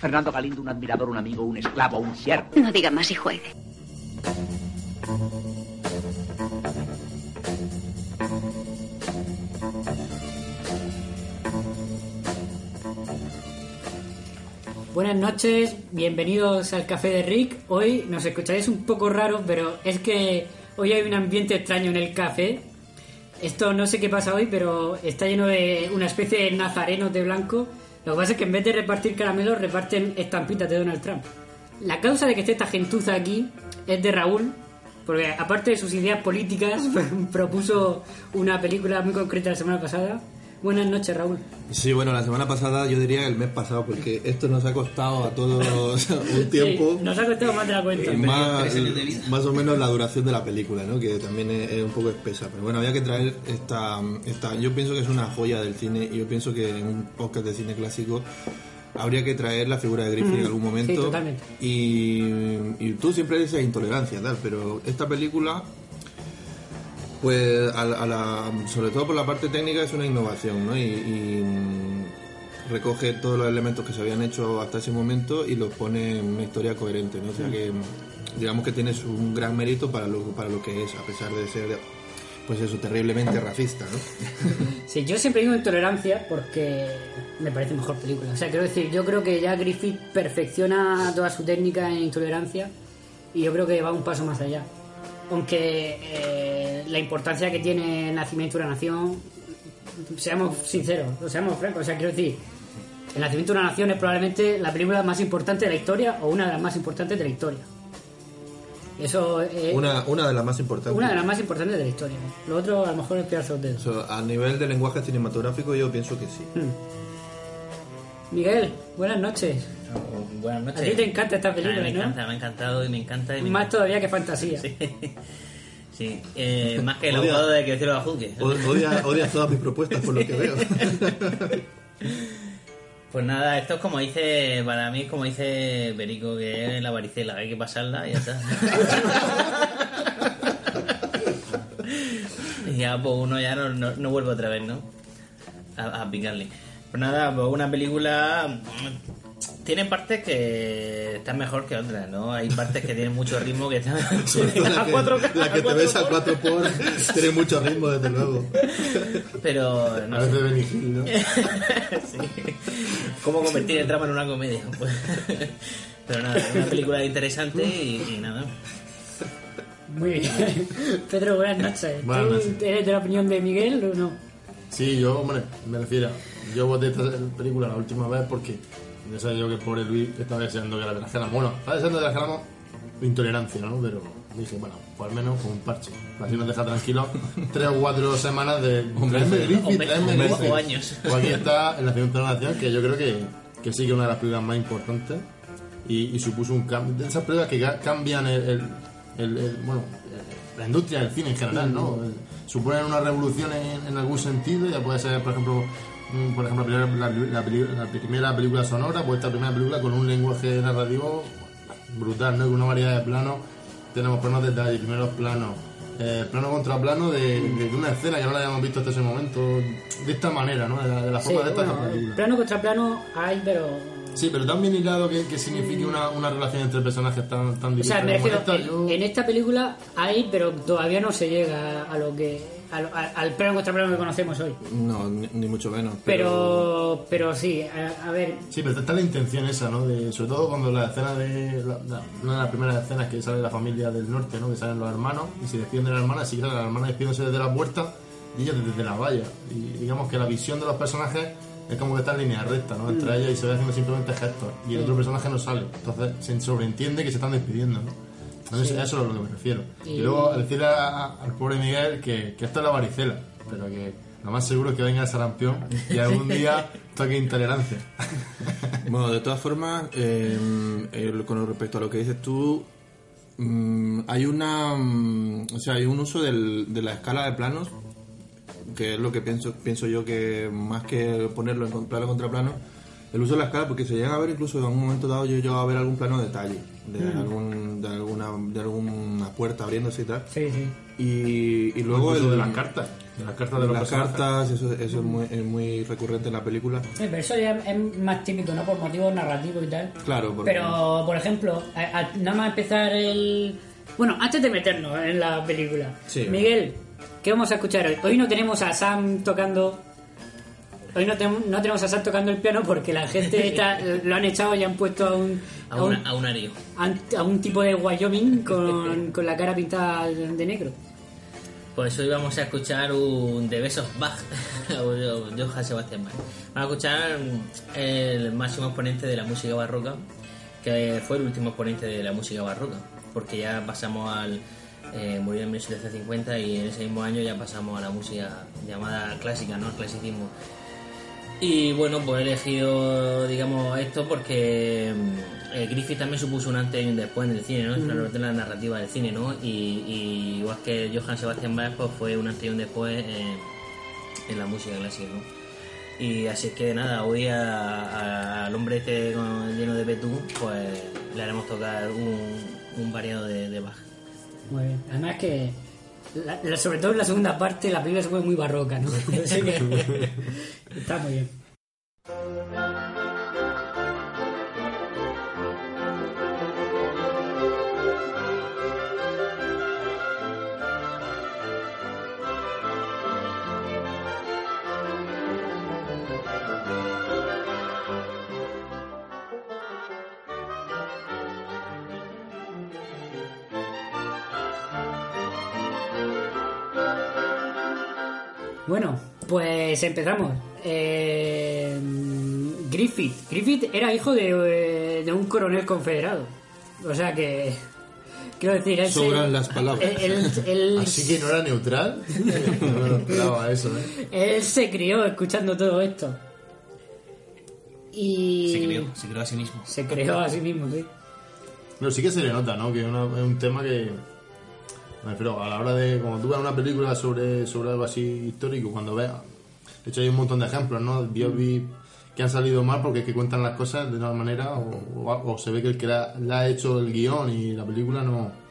Fernando Galindo, un admirador, un amigo, un esclavo, un siervo. No diga más y juegue. Buenas noches, bienvenidos al Café de Rick. Hoy nos escucharéis un poco raro, pero es que hoy hay un ambiente extraño en el café. Esto no sé qué pasa hoy, pero está lleno de una especie de nazarenos de blanco. Lo que pasa es que en vez de repartir caramelos, reparten estampitas de Donald Trump. La causa de que esté esta gentuza aquí es de Raúl, porque aparte de sus ideas políticas, propuso una película muy concreta la semana pasada. Buenas noches, Raúl. Sí, bueno, la semana pasada yo diría el mes pasado, porque esto nos ha costado a todos un tiempo. Sí, nos ha costado más de la cuenta. más, más o menos la duración de la película, ¿no? que también es, es un poco espesa. Pero bueno, había que traer esta, esta. Yo pienso que es una joya del cine y yo pienso que en un podcast de cine clásico habría que traer la figura de Griffith en algún momento. Sí, totalmente. Y, y tú siempre dices intolerancia, tal, pero esta película. Pues a a la- sobre todo por la parte técnica es una innovación, ¿no? Y, y, mm, recoge todos los elementos que se habían hecho hasta ese momento y los pone en una historia coherente, ¿no? O sea que mm, digamos que tienes un gran mérito para lo, para lo que es, a pesar de ser, pues eso, terriblemente racista, ¿no? Sí, yo siempre digo intolerancia porque me parece mejor película. O sea, quiero decir, yo creo que ya Griffith perfecciona toda su técnica en intolerancia y yo creo que va un paso más allá. Aunque eh, la importancia que tiene el nacimiento de una nación, seamos sinceros, seamos francos, o sea, quiero decir, el nacimiento de una nación es probablemente la película más importante de la historia o una de las más importantes de la historia. Eso es Una, una de las más importantes. una de las más importantes de la historia. Lo otro a lo mejor es pedazo de dedos. Eso, a nivel de lenguaje cinematográfico yo pienso que sí. Miguel, buenas noches. Buenas noches. A ti te encanta esta película, Ah, me ¿no? encanta, me ha encantado y me encanta. Y me Más todavía que fantasía. Sí, sí. Eh, más que el abogado de que decirlo a Juque. O- Odia, odia todas mis propuestas por lo que veo. Pues nada, esto es como dice, para mí es como dice Perico, que es la varicela, hay que pasarla y ya está. y ya pues uno ya no, no, no vuelve otra vez, ¿no? A, a picarle. Pues nada, pues una película mm, tiene partes que están mejor que otras, ¿no? Hay partes que tienen mucho ritmo que están Sobre todo la que, cuatro- la que te ves a cuatro cuatro por tiene mucho ritmo, desde luego. Pero no A sé. veces Benny Hill, ¿no? Sí. ¿Cómo convertir el drama en una comedia? Pues, pero nada, es una película interesante y, y nada. Muy bien. Pedro, buenas noches. Buenas ¿Tú noches. eres de la opinión de Miguel o no? Sí, yo, hombre, me refiero. Yo voté esta película la última vez porque ya sabía yo que el pobre Luis estaba deseando que la trajéramos. Bueno, estaba deseando que la trajéramos intolerancia, ¿no? Pero dije, bueno, pues al menos con un parche. Así nos deja tranquilos tres o cuatro semanas de. Griffith, o Griffith. años. Pues aquí está el Nacimiento de la Nación, que yo creo que, que sí que es una de las películas más importantes y, y supuso un cambio. De esas películas que ca- cambian el, el- el- el- bueno, eh, la industria del cine en general, ¿no? Eh, Suponen una revolución en, en algún sentido, ya puede ser, por ejemplo, mm, por ejemplo la, primera- la- la primera película sonora, pues esta primera película con un lenguaje narrativo brutal, ¿no? Con una variedad de planos, tenemos planos de detalle, primeros planos, eh, plano contra plano de, de una escena que no la habíamos visto hasta ese momento, de esta manera, ¿no? De la, de la Sí, forma de esta bueno, película. plano contra plano hay, pero... Sí, pero tan bien hilado que, que signifique una, una relación entre personajes tan, tan O sea, me refiero, esta, en, yo- en esta película hay, pero todavía no se llega a lo que... al- al, plano contra plano que conocemos hoy. No, ni, ni mucho menos. Pero, pero sí, a, a ver, Sí, pero está la intención esa, ¿no? De, sobre todo cuando la escena de... la- la- una de las primeras escenas que sale la familia del norte, ¿no? Que salen los hermanos y se despiden de la hermana, así que la hermana despidiéndose desde la puerta y ella desde la valla. Y digamos que la visión de los personajes es como que está en línea recta, ¿no? Entre Mm. ellas y se ve haciendo simplemente gestos. Y el otro personaje no sale. Entonces se sobreentiende que se están despidiendo, ¿no? Entonces Sí. eso es a lo que me refiero. Y- Y, luego decirle a- a- al pobre Miguel que, que esto es la varicela, pero que Lo más seguro es que venga el sarampión y algún día toque intolerancia. Bueno, de todas formas, eh, eh, con respecto a lo que dices tú, mm, hay una, mm, o sea, hay un uso del- de la escala de planos, que es lo que pienso, pienso yo que más que ponerlo en plano contra plano, el uso de la escala, porque se llega a ver incluso en un momento dado yo llego a ver algún plano de detalle, de, Mm. algún, de alguna, de alguna puerta abriéndose y tal. Sí, sí. Y, y luego el, de las cartas, de las cartas de los las personajes. cartas, eso, eso es, muy, es muy recurrente en la película. Sí, pero eso ya es más típico, ¿no? Por motivos narrativos y tal. Claro, porque- Pero, por ejemplo, a- a- nada más empezar el... Bueno, antes de meternos en la película. Sí. Miguel, ¿qué vamos a escuchar hoy? Hoy no tenemos a Sam tocando... Hoy no, tem- no tenemos a Sam tocando el piano porque la gente está, lo han echado y han puesto a un... A, un- a un ario. a un- a un tipo de Wyoming con, con la cara pintada de negro. Pues hoy vamos a escuchar un de Besos Bach, o Johann Sebastian Bach. Vamos a escuchar el máximo exponente de la música barroca, que fue el último exponente de la música barroca, porque ya pasamos al. Eh, murió en 1750 y en ese mismo año ya pasamos a la música llamada clásica, ¿no? Al clasicismo. Y bueno, pues he elegido, digamos, esto porque mm, eh, Griffith también supuso un antes y un después en el cine, ¿no? En la narrativa del cine, ¿no? Y, y igual que Johann Sebastian Bach, pues fue un antes y un después en, en la música clásica, ¿no? Y así es que nada, hoy a- a- al hombre este con- lleno de betún, pues le haremos tocar un, un variado de, de Bach. Muy bien. Además que, la- la- sobre todo en la segunda parte, la película se fue muy barroca, ¿no? Así está muy bien. Bueno, pues empezamos. Eh, Griffith. Griffith era hijo de, de un coronel confederado. O sea que. Quiero decir, él se- Sobran las palabras. Él, él- él- Así que no era neutral. no me lo esperaba eso, ¿eh? él se crió escuchando todo esto. Y. Se creó, se creó a sí mismo. Se creó a sí mismo, sí. Pero sí que se le nota, ¿no? Que es, una- es un tema que. Me refiero, a la hora de. Cuando tú ves una película sobre, sobre algo así histórico, cuando veas. De hecho, hay un montón de ejemplos, ¿no? Biopic que han salido mal porque es que cuentan las cosas de una manera o se ve que el que la, la ha hecho el guion y la película no.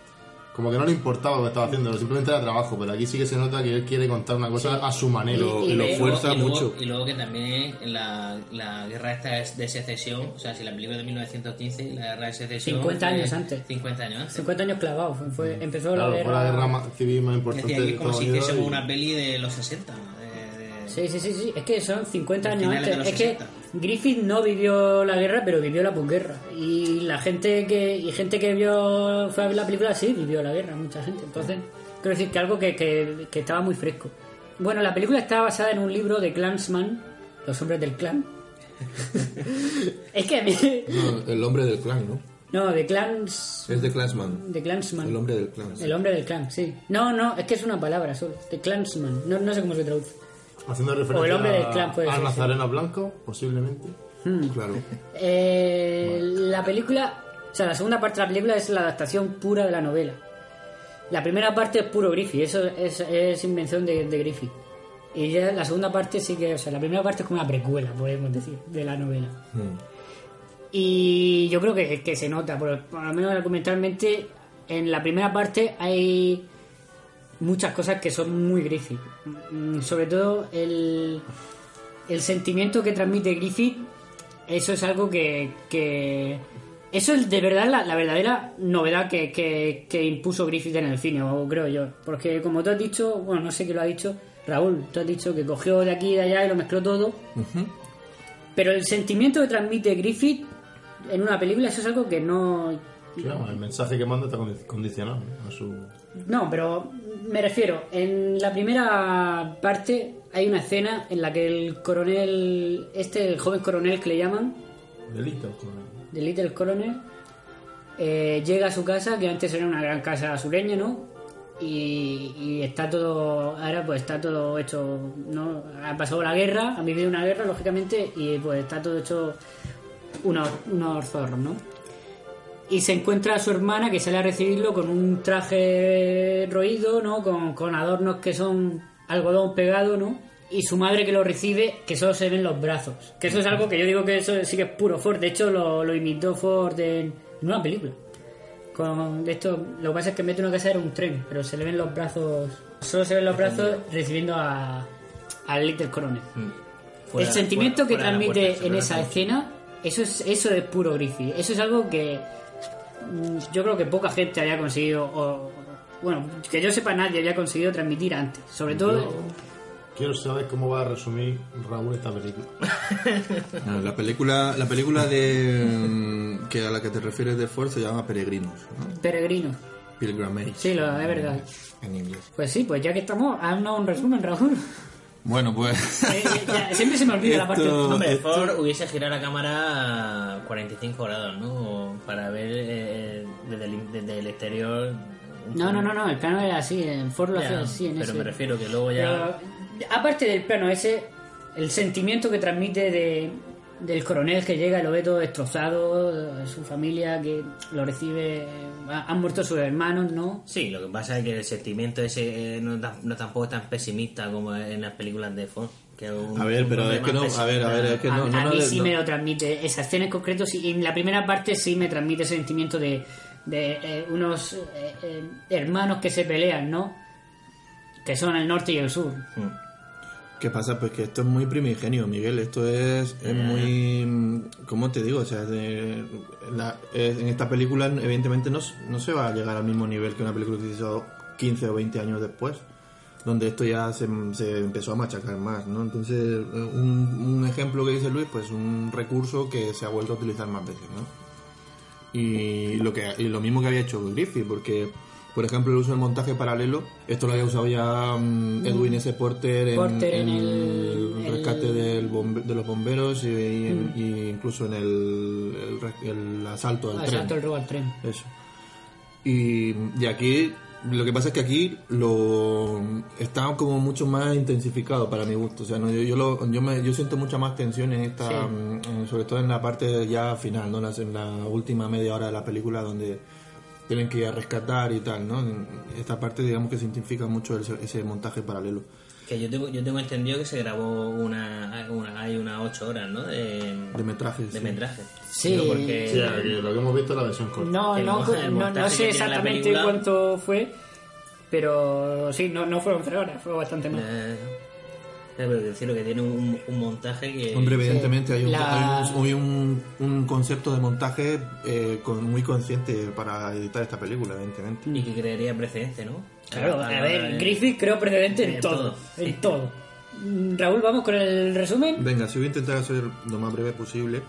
Como que no le importaba lo que estaba haciendo, simplemente era trabajo, pero aquí sí que se nota que él quiere contar una cosa a su manera. Y- y lo fuerza y luego- mucho. Y luego que también la, la guerra esta es de secesión, o sea, si la película es de 1915, la guerra de secesión. 50 fue años antes. 50 años antes. 50 años clavados. Fue, fue- empezó Claro, la fue la guerra. guerra ma- civil más importante que como si hiciésemos y- una peli de los 60. de- de- Sí, sí, sí, sí. Es que son 50 De años antes. los Es que 60. Griffith no vivió la guerra, pero vivió la posguerra. Y la gente que y gente que vio fue a ver la película sí vivió la guerra, mucha gente. Entonces, quiero decir que algo que, que, que estaba muy fresco. Bueno, la película está basada en un libro de Clansman, Los hombres del clan. es que a mí... No, el hombre del clan, ¿no? No, de Clans... Es de Clansman. De Clansman. El hombre del clan. El hombre del clan, sí. No, no, es que es una palabra solo. De Clansman. No, no sé cómo se traduce. Haciendo referencia O el hombre del a- clan, puede a ser, Nazareno Blanco, posiblemente. Claro. Eh, la película, o sea, la segunda parte de la película es la adaptación pura de la novela. La primera parte es puro Griffith, eso es, es invención de, de Griffith. Y ya la segunda parte sí que, o sea, la primera parte es como una precuela, podemos decir, de la novela. Y yo creo que, que se nota, por, por lo menos documentalmente, en la primera parte hay muchas cosas que son muy Griffith. Mm, Sobre todo el, el sentimiento que transmite Griffith, eso es algo que... que eso es de verdad la, la verdadera novedad que, que, que impuso Griffith en el cine, o creo yo. Porque como tú has dicho, bueno, no sé quién lo ha dicho, Raúl, tú has dicho que cogió de aquí y de allá y lo mezcló todo. Pero el sentimiento que transmite Griffith en una película, eso es algo que no... Vamos, el mensaje que manda está condi- condicionado ¿no? a su. No, pero me refiero, en la primera parte hay una escena en la que el coronel, este, el joven coronel que le llaman, Delito. con- The Little Coronel, eh, llega a su casa, que antes era una gran casa sureña, ¿no? y, y está todo ahora pues está todo hecho no ha pasado la guerra han vivido una guerra lógicamente y pues está todo hecho unos, unos zorros no y se encuentra a su hermana que sale a recibirlo con un traje roído no con, con adornos que son algodón pegado no y su madre que lo recibe que solo se ven los brazos. Que eso es algo que yo digo que eso sí que es puro Ford. De hecho lo, lo imitó Ford en en una película. Con de esto lo que pasa es que de una casa era un tren pero se le ven los brazos solo se ven los brazos recibiendo a al Little Coronel Fuera- el sentimiento fuera- que fuera transmite puerta, en esa escena eso es eso es puro Griffith. Eso es algo que mm, yo creo que poca gente había conseguido o bueno que yo sepa nadie había conseguido transmitir antes sobre todo Quiero saber cómo va a resumir Raúl esta película. Ah, La película, la película de mm, que a la que te refieres de Ford se llama Peregrinos, ¿no? peregrino Pilgrimage. sí lo es verdad En inglés. pues sí pues ya que estamos haznos un resumen Raúl Bueno, pues. Eh, ya, siempre se me olvida la parte Hombre, esto- Ford hubiese girado la cámara a 45 grados, ¿no? Para ver eh, desde, el, desde el exterior. No, no, no, no, el plano era así, en Ford lo hacía así, en pero ese. me refiero que luego ya. Pero, aparte del plano ese, el sentimiento que transmite de, del coronel que llega y lo ve todo destrozado, su familia que lo recibe, ha- han muerto sus hermanos, ¿no? Sí, lo que pasa es que el sentimiento ese eh, no, no tampoco es tan pesimista como en las películas de Ford. Que es un- A ver, pero es que no, a ver, a ver, es que a, no, no, a no mí le- sí no- me lo transmite, esa escena en concreto, sí, en la primera parte sí me transmite ese sentimiento de, de eh, unos eh, eh, hermanos que se pelean, ¿no? Que son el norte y el sur. ¿Qué pasa? Pues que esto es muy primigenio, Miguel. Esto es, es muy. ¿Cómo te digo? O sea, de- la- es- en esta película, evidentemente, no, no se va a llegar al mismo nivel que una película que se hizo 15 o 20 años después, donde esto ya se, se empezó a machacar más, ¿no? Entonces, eh, un, un ejemplo que dice Luis, pues un recurso que se ha vuelto a utilizar más veces, ¿no? Y lo, que, y lo mismo que había hecho Griffith, porque. Por ejemplo, el uso del montaje paralelo, esto lo había usado ya mm, Edwin S. Porter en, Porter en en el- el rescate el- del bombe- de los bomberos y, y en- Mm. y incluso en el, el asalto al Ah, tren. Exacto, el robo al tren. Eso. Y, y aquí, lo que pasa es que aquí lo está como mucho más intensificado para mi gusto. O sea, no, yo, yo, lo- yo, me, yo siento mucha más tensión en esta, Sí. mm, sobre todo en la parte ya final, ¿no? En la última media hora de la película donde tienen que ir a rescatar y tal, ¿no? Esta parte, digamos que se intensifica mucho ese, ese montaje paralelo. Que yo tengo, yo tengo entendido que se grabó una, una hay unas 8 horas, ¿no? De, De metraje. de sí. metraje. Sí. Porque lo que hemos visto es la versión corta. No, no, no, sé exactamente película- cuánto fue, pero sí, no, no fueron tres horas, fue bastante más. Eh, pero decirlo que tiene un, un montaje que. Hombre, evidentemente hay un, La- hay un, un- un concepto de montaje eh, con- muy consciente para editar esta película, evidentemente. Y que crearía precedente, ¿no? Claro, A ver, de- Griffith creó precedente en En todo, todo. en todo. Raúl, vamos con el resumen. Venga, si voy a intentar ser lo más breve posible.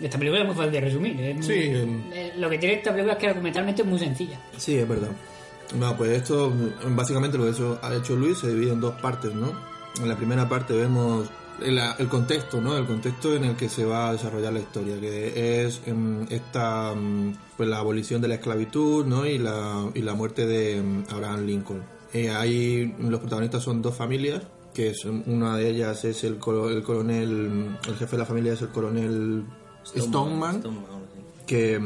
Esta película es muy fácil de resumir. es muy- Sí, em. eh, lo que tiene esta película es que argumentalmente es muy sencilla. Sí, es verdad. No, pues esto, básicamente lo que hecho- ha hecho Luis se divide en dos partes, ¿no? En la primera parte vemos el, el contexto, ¿no? El contexto en el que se va a desarrollar la historia, que es em, esta, mm, pues la abolición de la esclavitud, ¿no? Y la, y la muerte de em, Abraham Lincoln. Eh, ahí los protagonistas son dos familias, que es, una de ellas es el, el coronel, el jefe de la familia es el coronel Stoneman, Stoneman, que,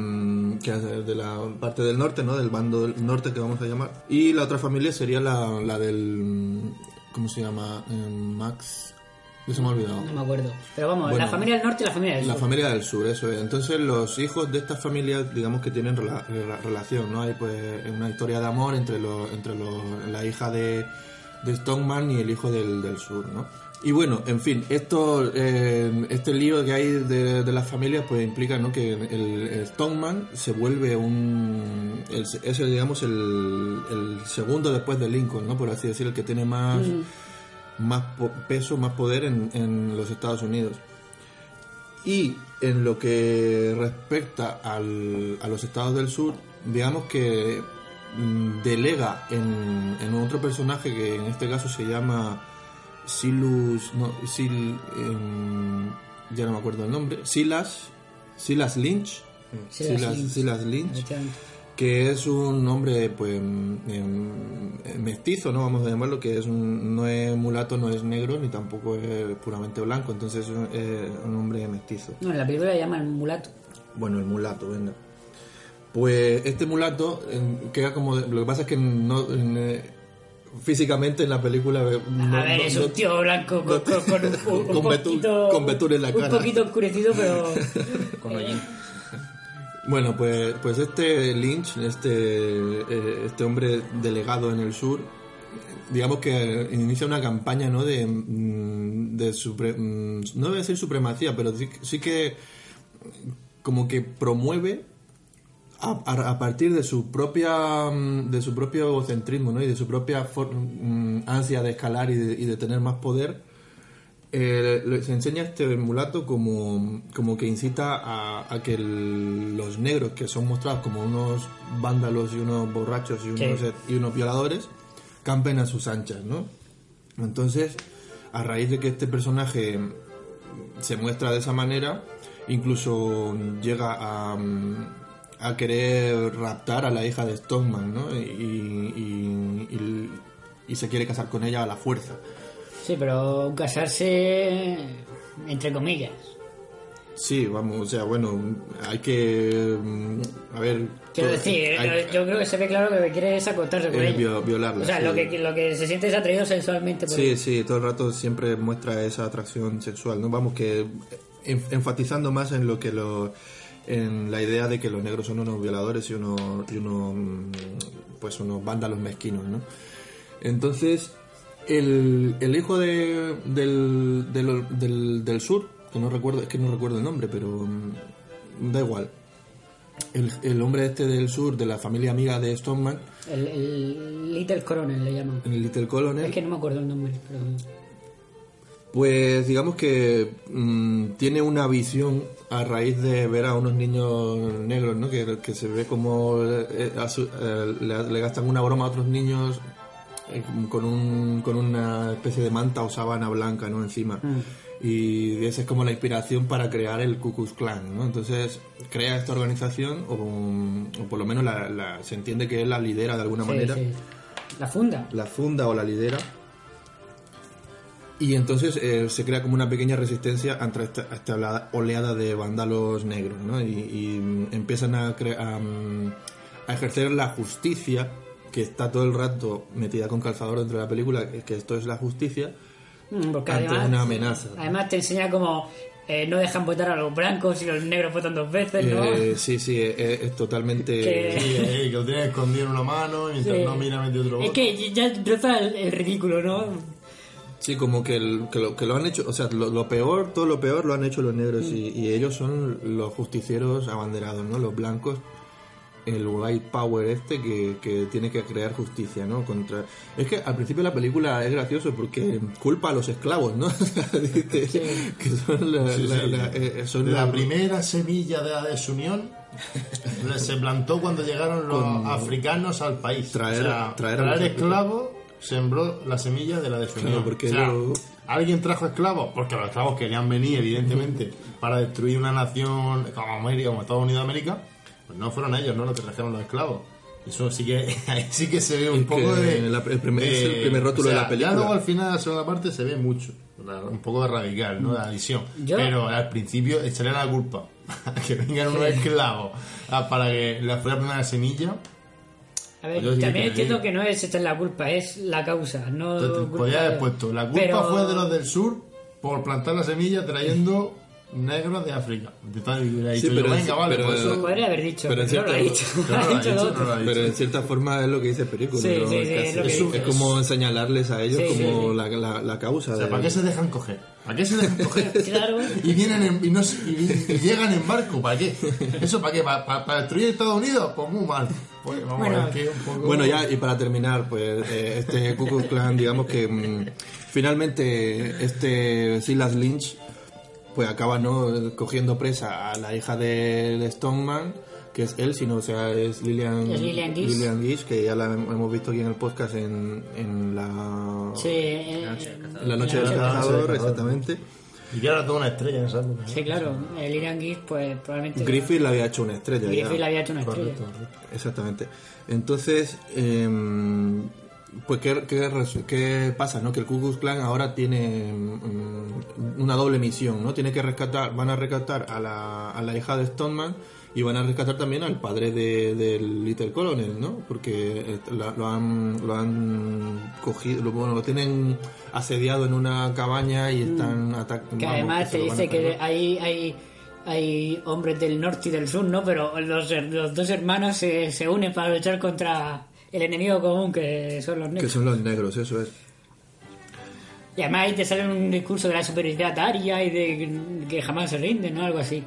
que es de la parte del norte, ¿no? Del bando del norte que vamos a llamar. Y la otra familia sería la, la del... ¿Cómo se llama? Eh, Max... Ya se me ha olvidado. No me acuerdo. Pero vamos, Bueno, la familia del norte y la familia del La sur. familia del sur, eso es. Entonces los hijos de estas familias, digamos que tienen rela- rela- relación, ¿no? Hay pues una historia de amor entre los, entre los, la hija de, de Stoneman y el hijo del, del sur, ¿no? Y bueno, en fin, esto, eh, este lío que hay de, de las familias pues implica, ¿no? Que el, Stoneman se vuelve un, el, es el, digamos el, el segundo después de Lincoln, ¿no? Por así decir, el que tiene más, más po- peso, más poder en, en los Estados Unidos. Y en lo que respecta al- a los estados del sur, digamos que mm, delega en, en otro personaje que en este caso se llama Silus, no, Sil, em, ya no me acuerdo el nombre, Silas, Silas Lynch, Silas Silas, Lynch. Silas Lynch, que es un hombre pues em, mestizo, ¿no? Vamos a llamarlo, que es un, no es mulato, no es negro, ni tampoco es puramente blanco, entonces es un, es un hombre mestizo. No, en la película le llaman mulato. Bueno, el mulato, venga. Pues este mulato eh, queda como... Lo que pasa es que no... en, eh, físicamente en la película... no- a ver, no- es un tío blanco con, con- con un, un Con poquito... en la Un cara. poquito oscurecido, pero... Con hollín. Bueno, pues, pues este Lynch, este, eh, este hombre delegado en el sur, digamos que inicia una campaña ¿no? de, mm, de supre- mm, no voy a decir supremacía, pero sí, sí que como que promueve a, partir de su propia mm, de su propio egocentrismo ¿no? y de su propia mm, ansia de escalar y de, y de tener más poder eh, se enseña este mulato como, como que incita a, a que el- los negros que son mostrados como unos vándalos y unos borrachos y unos, Sí. y unos violadores campen a sus anchas ¿no? entonces a raíz de que este personaje se muestra de esa manera, incluso llega a, mm, a querer raptar a la hija de Stoneman, ¿no? Y, y- y- y se quiere casar con ella a la fuerza. Sí, pero casarse... Entre comillas. Sí, vamos, o sea, bueno, hay que... mm, A ver... Quiero todo- decir, hay- yo creo que se ve claro que lo que quiere es acostarse con Eh, ella. vio- violarla, O sea, sí. lo, que, lo que se siente es atraído sensualmente por Sí, ella. sí, todo el rato siempre muestra esa atracción sexual, ¿no? Vamos, que en- enfatizando más en lo que lo... en la idea de que los negros son unos violadores y unos, y unos mm, pues unos vándalos mezquinos, ¿no? Entonces, el, el hijo de, del, del, del, del sur, que no recuerdo, es que no recuerdo el nombre, pero mm, da igual. El, el hombre este del sur, de la familia amiga de Stoneman, El, el Little Coronel le llaman. el Little Colonel, Es que no me acuerdo el nombre, pero... Pues digamos que mm, tiene una visión a raíz de ver a unos niños negros, ¿no? Que, que se ve como eh, su- eh, le, le gastan una broma a otros niños eh, con, un, con una especie de manta o sábana blanca, ¿no? Encima. Y esa es como la inspiración para crear el Ku Klux Klan, ¿no? Entonces crea esta organización, o, o por lo menos la, la- se entiende que él la lidera de alguna Sí, manera sí. La funda. la funda o la lidera. Y entonces eh, se crea como una pequeña resistencia ante esta, esta olea- oleada de vándalos negros, ¿no? Y, y, mm, empiezan a, cre- a, mm, a ejercer la justicia, que está todo el rato metida con calzador dentro de la película, que, esto es la justicia, Mm, Porque ante además, una amenaza. además te enseña como eh, no dejan votar a los blancos y los negros votan dos veces, ¿no? Eh, sí, sí, es, es totalmente... Que- Sí, eh, que lo tienes escondido en una mano y mientras Sí. no mira mete otro Es voto. que ya roza el, el ridículo, ¿no? Sí, como que, el- que, lo, que lo han hecho, o sea, lo, lo peor, todo lo peor lo han hecho los negros y, y ellos son los justicieros abanderados, ¿no? Los blancos, el white power este que, que tiene que crear justicia, ¿no? Contra... Es que al principio de la película es gracioso porque culpa a los esclavos, ¿no? Dice que son la, Sí, la- sí. la- eh, son la la- primera semilla de la desunión se plantó cuando llegaron los Con- africanos al país. Traer- o sea, traer a traer, los esclavos sembró la semilla de la desunión. Claro, porque O sea, lo- ¿Alguien trajo esclavos? Porque los esclavos querían venir, evidentemente, para destruir una nación como América, como Estados Unidos de América. Pues no fueron ellos, ¿no? Los que trajeron los esclavos. Eso sí que, ahí sí que se ve un Es poco de, la- el primer- es el de- primer rótulo o sea, de la película. Ya luego al final, la segunda parte, se ve mucho. la- Un poco de radical, ¿no? De adición. Yo- Pero al principio echarle la culpa a que vengan unos esclavos a- para que la fuera la primera semilla. A ver, sí también que- entiendo que no es echar la culpa, es la causa, no Entonces, culpa podría de- haber puesto. La culpa Pero- fue de los del sur por plantar la semilla trayendo negros de África. Sí, pero es- venga, vale, pero- pues eso- Podría haber dicho, Pero no lo ha dicho. Claro, ha lo ha dicho dicho, lo otro. no lo ha dicho. Pero en cierta forma es lo que dice Película. Sí, es que es, es como señalarles a ellos como sí. La, la, la causa. O sea, de- ¿para qué se dejan coger? ¿Para qué se dejan coger? Claro. Y vienen en- y, no se- y- y llegan en barco, ¿para qué? ¿Eso para qué? ¿Para, para- para destruir Estados Unidos? Pues muy mal. Pues vamos Bueno, a ver que un poco... Bueno, ya, y para terminar, pues eh, este Klux Klan, digamos que mm, finalmente este Silas Lynch pues acaba no cogiendo presa a la hija de, de Stoneman, que es él, sino o sea, es Lillian, Es Lillian Gish. Lillian Gish, que ya la hemos visto aquí en el podcast en, en la Sí, eh, en la noche del cazador, exactamente. Y que ahora toda una estrella en esa época. ¿no? Sí, claro, el Iran Gibbs, pues probablemente. Griffith le había hecho una estrella. ya. Griffith le había hecho una estrella. Correcto. Exactamente. Entonces, em, pues ¿qué, qué, pasa, no? Que el Ku Klux Klan ahora tiene mm, una doble misión, ¿no? Tiene que rescatar, van a rescatar a la, a la hija de Stoneman y van a rescatar también al padre de- del Little Colonel, ¿no? Porque eh, lo han, lo han cogido, lo, bueno, lo tienen asediado en una cabaña y están atacando. Mm. Que además te dice que hay, hay, hay hombres del norte y del sur, ¿no? Pero los, los dos hermanos se, se unen para luchar contra el enemigo común, que son los Que negros. son los negros, eso es. Y además ahí te sale un discurso de la superioridad aria y de que jamás se rinden, ¿no? Algo así.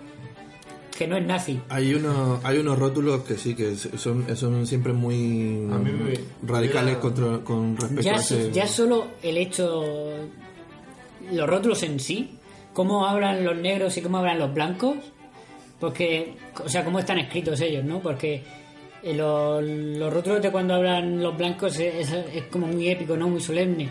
Que no es nazi. Hay unos, hay unos rótulos que sí, que son, son siempre muy A mí me- radicales contra, con respecto Ya, a ese... ya solo el hecho, los rótulos en sí, cómo hablan los negros y cómo hablan los blancos, porque, o sea, cómo están escritos ellos, ¿no? Porque eh, los, los rótulos de cuando hablan los blancos es, es- es como muy épico, ¿no? Muy solemne.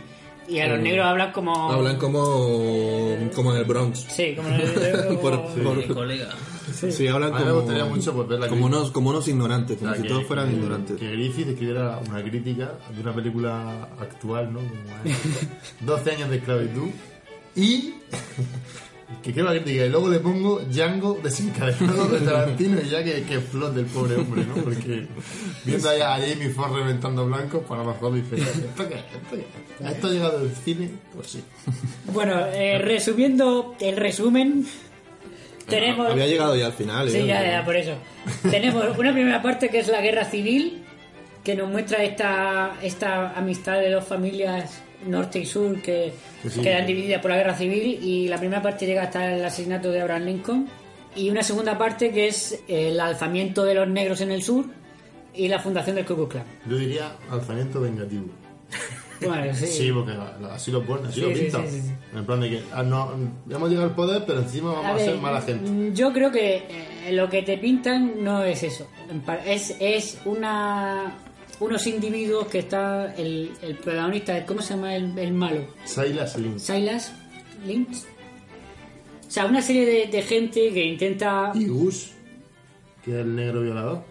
Y a los Mm. negros hablan como... Hablan como, como en el Bronx. Sí, como en el- Por- como- por- Mi colega. sí. hablan A mí me como, gustaría mucho, pues, ver la como, unos, como unos ignorantes, como O sea, si que- todos fueran que- ignorantes. Que Griffith escribiera una crítica de una película actual, ¿no? Como es 12 años de esclavitud. Y. que quede la crítica. Y luego le pongo Django desencadenado de Tarantino y ya que, que explote el pobre hombre, ¿no? Porque viendo allá a Jamie Foxx reventando blancos, para lo mejor dice: ¿Esto qué? ¿Esto qué? ¿Esto ha llegado del cine? Pues sí. Bueno, eh, resumiendo el resumen, tenemos... Había llegado ya al final. ¿eh? Sí, ya, ya, por eso. Tenemos una primera parte que es la guerra civil, que nos muestra esta, esta amistad de dos familias norte y sur que Sí, sí. quedan divididas por la guerra civil y la primera parte llega hasta el asesinato de Abraham Lincoln y una segunda parte que es el alzamiento de los negros en el sur y la fundación del Ku Klux Klan. Yo diría alzamiento vengativo. Bueno, sí. Sí, porque así lo ponen, así Sí, lo pintan. sí. En plan de que ah, no, hemos llegado al poder, pero encima vamos a, ver, ser mala gente. mm, Yo creo que eh, lo que te pintan no es eso. Es, es una unos individuos que está el, el protagonista, ¿cómo se llama el, el malo? Silas Lynch. Silas Lynch. O sea, una serie de, de gente que intenta... Y Gus, que es el negro violador.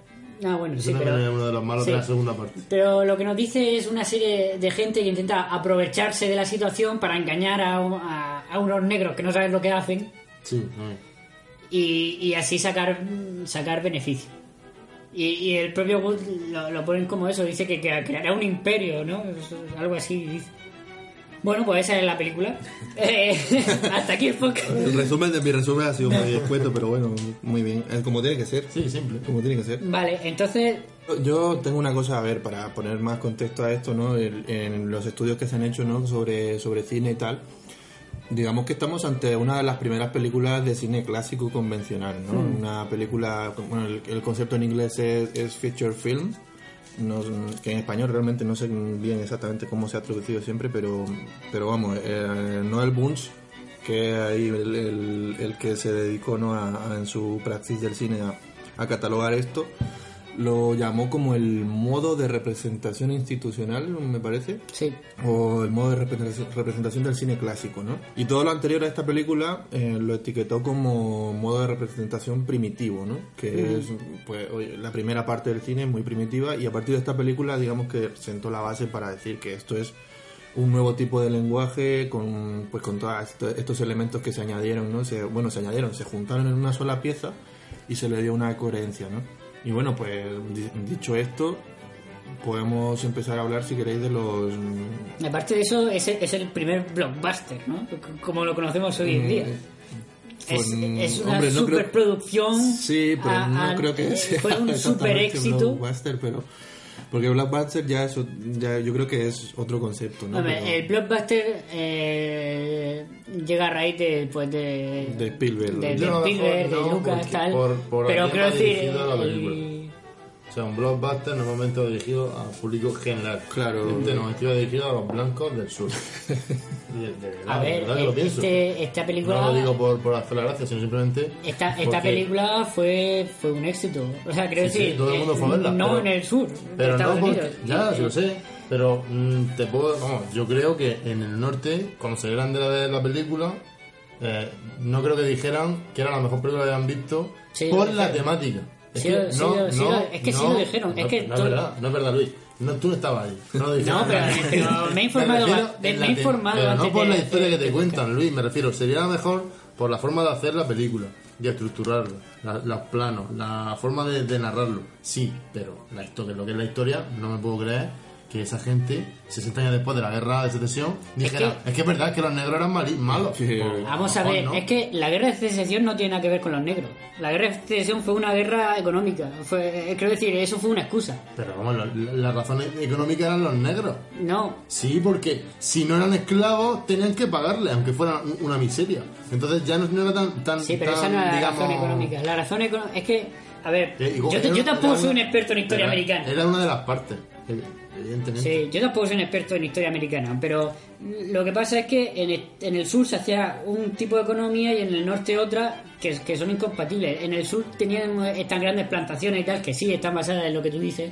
Ah, bueno, sí, pero... es uno de los malos sí. de la segunda parte. Pero lo que nos dice es una serie de gente que intenta aprovecharse de la situación para engañar a, a- a unos negros que no saben lo que hacen Sí, y, y así sacar sacar beneficio. Y, y el propio Wood lo, lo ponen como eso, dice que, que creará un imperio, ¿no? Algo así dice. Bueno, pues esa es la película. Eh, hasta aquí el podcast. El resumen de mi resumen ha sido muy escueto, pero bueno, muy bien. Es como tiene que ser. Sí, simple. Como tiene que ser. Vale, entonces, Yo tengo una cosa a ver para poner más contexto a esto, ¿no? El- en los estudios que se han hecho, ¿no? Sobre, sobre cine y tal. Digamos que estamos ante una de las primeras películas de cine clásico convencional, ¿no? Una película, bueno, el, el concepto en inglés es, es feature film, no- que en español realmente no sé bien exactamente cómo se ha traducido siempre, pero, pero vamos, eh, Noel Bunch, que ahí el, el- el que se dedicó ¿no? a, a- en su praxis del cine a, a catalogar esto, lo llamó como el modo de representación institucional, me parece sí. o el modo de representación, del cine clásico, ¿no? Y todo lo anterior a esta película eh, lo etiquetó como modo de representación primitivo, ¿no? Que es, pues, la primera parte del cine es muy primitiva y a partir de esta película, digamos que sentó la base para decir que esto es un nuevo tipo de lenguaje con, pues, con todos esto- estos elementos que se añadieron, ¿no? Se, bueno, se añadieron, se juntaron en una sola pieza y se le dio una coherencia, ¿no? Y bueno, pues di- dicho esto, podemos empezar a hablar, si queréis, de los Aparte de eso, es, es el primer blockbuster, ¿no? Como lo conocemos hoy en día. Es, Pues, es una hombre, no creo- superproducción. Sí, pero a- no creo que eh, sea Fue un super éxito. Blockbuster, pero porque Blockbuster ya es, ya yo creo que es otro concepto, ¿no? Pero- el blockbuster eh, llega a raíz de, pues de, De Spielberg. de, de Spielberg, de Lucas, tal. por- por pero el quiero O sea, un blockbuster normalmente dirigido a público general. Claro. Este normalmente va dirigido a los blancos del sur. De- de a ver, verdad que lo pienso. este, esta película. No lo digo por, por hacer la gracia, sino simplemente. Esta, esta porque- película fue, fue un éxito. O sea, quiero Sí, sí, decir, todo el mundo fue a verla, no pero- en el sur, Pero de no Estados porque. Unidos. Ya, sí lo sé. Pero mm, te puedo. Vamos, yo creo que en el norte, cuando salieran de la, de la película, eh, no creo que dijeran que era la mejor película que habían visto Sí, por la temática. Es Sí, que sí, lo- es que sí lo dijeron, es no, que no es verdad, no es verdad, Luis. No, tú no estabas ahí. No, lo dijeron. No, pero- pero me he informado refiero me- me he informado Pero antes no por de- la historia que de- te de cuentan, Luis, me refiero. Sería mejor por la forma de hacer la película y estructurarla, la- los planos, la forma de, de narrarlo. Sí, pero la historia, lo que es la historia, no me puedo creer que esa gente, 60 años después de la guerra de secesión, dijera, es que es, verdad que los negros eran mali- malos. Pues, Vamos a ver, no. es que la guerra de secesión no tiene nada que ver con los negros. La guerra de secesión fue una guerra económica. Fue, eh, quiero decir, eso fue una excusa. Pero vamos, la, la- la razón económica eran los negros. No, Sí, porque si no eran esclavos tenían que pagarle, aunque fuera un- una miseria. Entonces ya no, no era tan, tan, sí, pero tan, esa no era la digamos, razón económica. La razón económica es que, a ver, eh, igual- yo, era- yo tampoco era soy un experto en historia era- americana. Era una de las partes, eh, Sí, yo tampoco soy un experto en historia americana, pero lo que pasa es que en el, en el sur se hacía un tipo de economía y en el norte otra que, que son incompatibles. En el sur tenían estas grandes plantaciones y tal, que sí están basadas en lo que tú dices,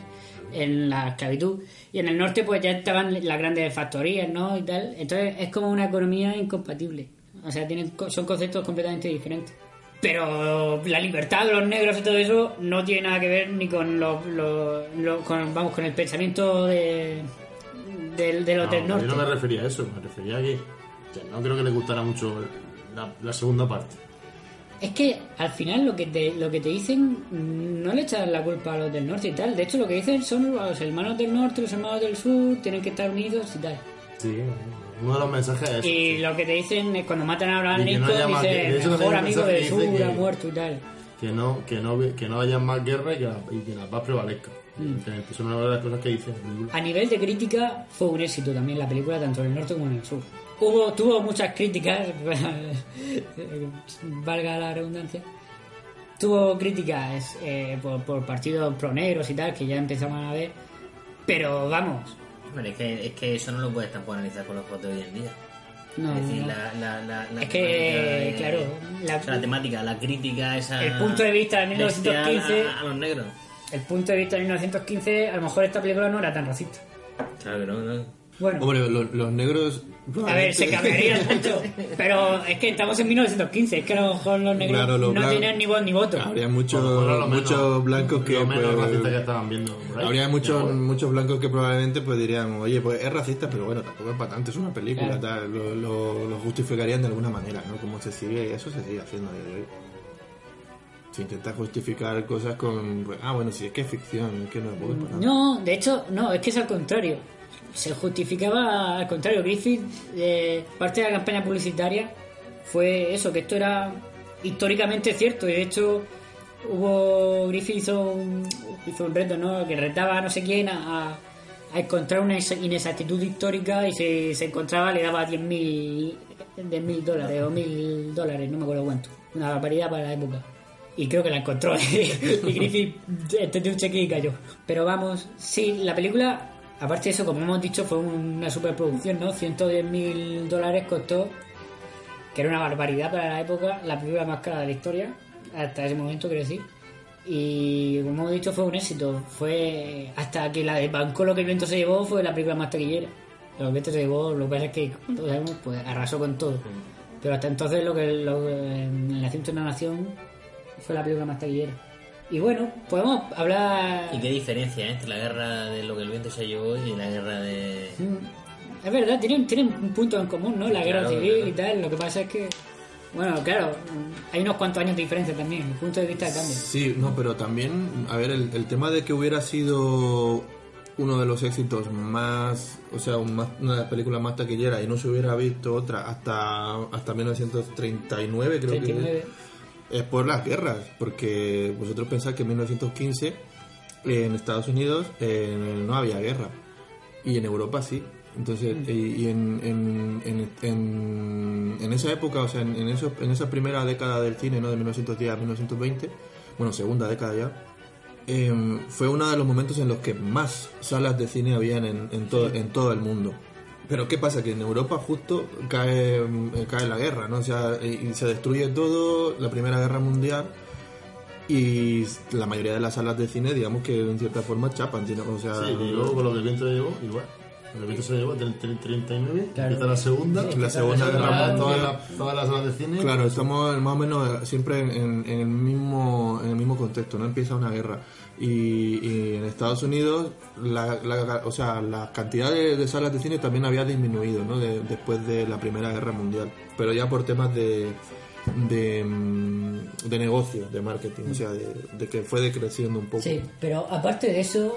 en la esclavitud, y en el norte pues ya estaban las grandes factorías, ¿no? Y tal. Entonces es como una economía incompatible. O sea, tienen, son conceptos completamente diferentes. Pero la libertad de los negros y todo eso no tiene nada que ver ni con los, los- los- con, vamos con el pensamiento de, de, de los No, del norte. Yo no me refería a eso, me refería a que, no creo que le gustara mucho la, la segunda parte. Es que al final lo que te, lo que te dicen no le echan la culpa a los del norte y tal. De hecho, lo que dicen son los hermanos del norte, los hermanos del sur, tienen que estar unidos y tal. Sí, uno de los mensajes es Y lo que te dicen es cuando matan a Abraham que no Lincoln, dice, de hecho, mejor amigo que dice ha que- muerto y tal. que no, que no, que no haya más guerra y que la, y que la paz prevalezca. Mm. Es una de las cosas que dice la película. A nivel de crítica fue un éxito también la película, tanto en el norte como en el sur. Hubo, tuvo muchas críticas, valga la redundancia. Tuvo críticas eh, por, por partidos proneros y tal, que ya empezaban a ver. Pero vamos, Hombre, es que, es que eso no lo puedes tampoco analizar con los ojos de hoy en día. No, es decir, no. la, la, la, la Es que, de- claro, la- o sea, la temática, la crítica, esa. El punto de vista de bestial 1915. A, a los negros. el punto de vista de 1915, a lo mejor esta película no era tan racista. Claro que no, no. Bueno, Hombre, los, los negros. a ver, se cambiaría mucho. Pero es que estamos en 1915, es que a lo mejor los negros Claro, los no tenían ni voz ni voto. Habría muchos, Bueno, muchos blancos que. menos pues, estaban viendo. Habría muchos, bueno. muchos blancos que probablemente pues dirían, oye, pues es racista, pero bueno, tampoco es para tanto, es una película, Claro. tal, lo, lo- lo justificarían de alguna manera, ¿no? Como se sigue, eso se sigue haciendo a día de hoy. Se intenta justificar cosas con, ah, bueno, si es que es ficción, es que no es. No, de hecho, no, es que es al contrario. Se justificaba al contrario. Griffith, eh, parte de la campaña publicitaria, fue eso, que esto era históricamente cierto. Y de hecho, hubo. Griffith hizo un, hizo un reto, ¿no? Que retaba a no sé quién a, encontrar una ex- inexactitud histórica y si se encontraba le daba 10.000 10.000 dólares o 1.000 dólares, no me acuerdo cuánto. Una barbaridad para la época. Y creo que la encontró. y Griffith entendió un cheque y cayó. Pero vamos, sí, la película, aparte de eso, como hemos dicho, fue una superproducción, ¿no? 110.000 dólares costó, que era una barbaridad para la época, la película más cara de la historia, hasta ese momento, quiero decir. Y como hemos dicho, fue un éxito. Fue hasta que la de Banco lo que el viento se llevó fue la película más taquillera. Lo que el viento se llevó, lo que pasa es que, todos sabemos, pues arrasó con todo. Pero hasta entonces lo que lo, en el nacimiento de una nación fue la película más taquillera. Y bueno, podemos hablar... ¿Y qué diferencia eh, entre la guerra de lo que el viento se llevó y la guerra de. Mm, Es verdad, tienen, tienen un punto en común, ¿no? La guerra Claro, civil claro. y tal. Lo que pasa es que... Bueno, claro, hay unos cuantos años de diferencia también. El punto de vista cambia. Sí, no, pero también, a ver, el, el tema de que hubiera sido uno de los éxitos más, o sea, un más- una de las películas más taquilleras y no se hubiera visto otra hasta, hasta 1939, creo 39. que es por las guerras, porque vosotros pensáis que en 1915 en Estados Unidos eh, no había guerra y en Europa sí. Entonces, y, y en, en, en, en- esa época, o sea, en, esos- en esa primera década del cine, ¿no? De 1910 a 1920, bueno, segunda década ya, eh, fue uno de los momentos en los que más salas de cine habían en, en, todo, en todo el mundo. Pero ¿qué pasa? Que en Europa justo cae, cae la guerra, ¿no? O sea, y, se destruye todo, la Primera Guerra Mundial, y la mayoría de las salas de cine, digamos que en cierta forma chapan, o sea... Sí, y luego con lo que el viento llevó, igual. El Vito se llevó del 39, Claro. empieza la segunda, La segunda Guerra todas las, salas de cine. Claro, estamos más o menos siempre en, en- en el mismo en el mismo contexto, no empieza una guerra y, en Estados Unidos la, o sea, la cantidad de, salas de cine también había disminuido, ¿no? De- después de la Primera Guerra Mundial, pero ya por temas de de, mm, de negocio, de marketing, o sea, de, de que fue decreciendo un poco. Sí, pero aparte de eso,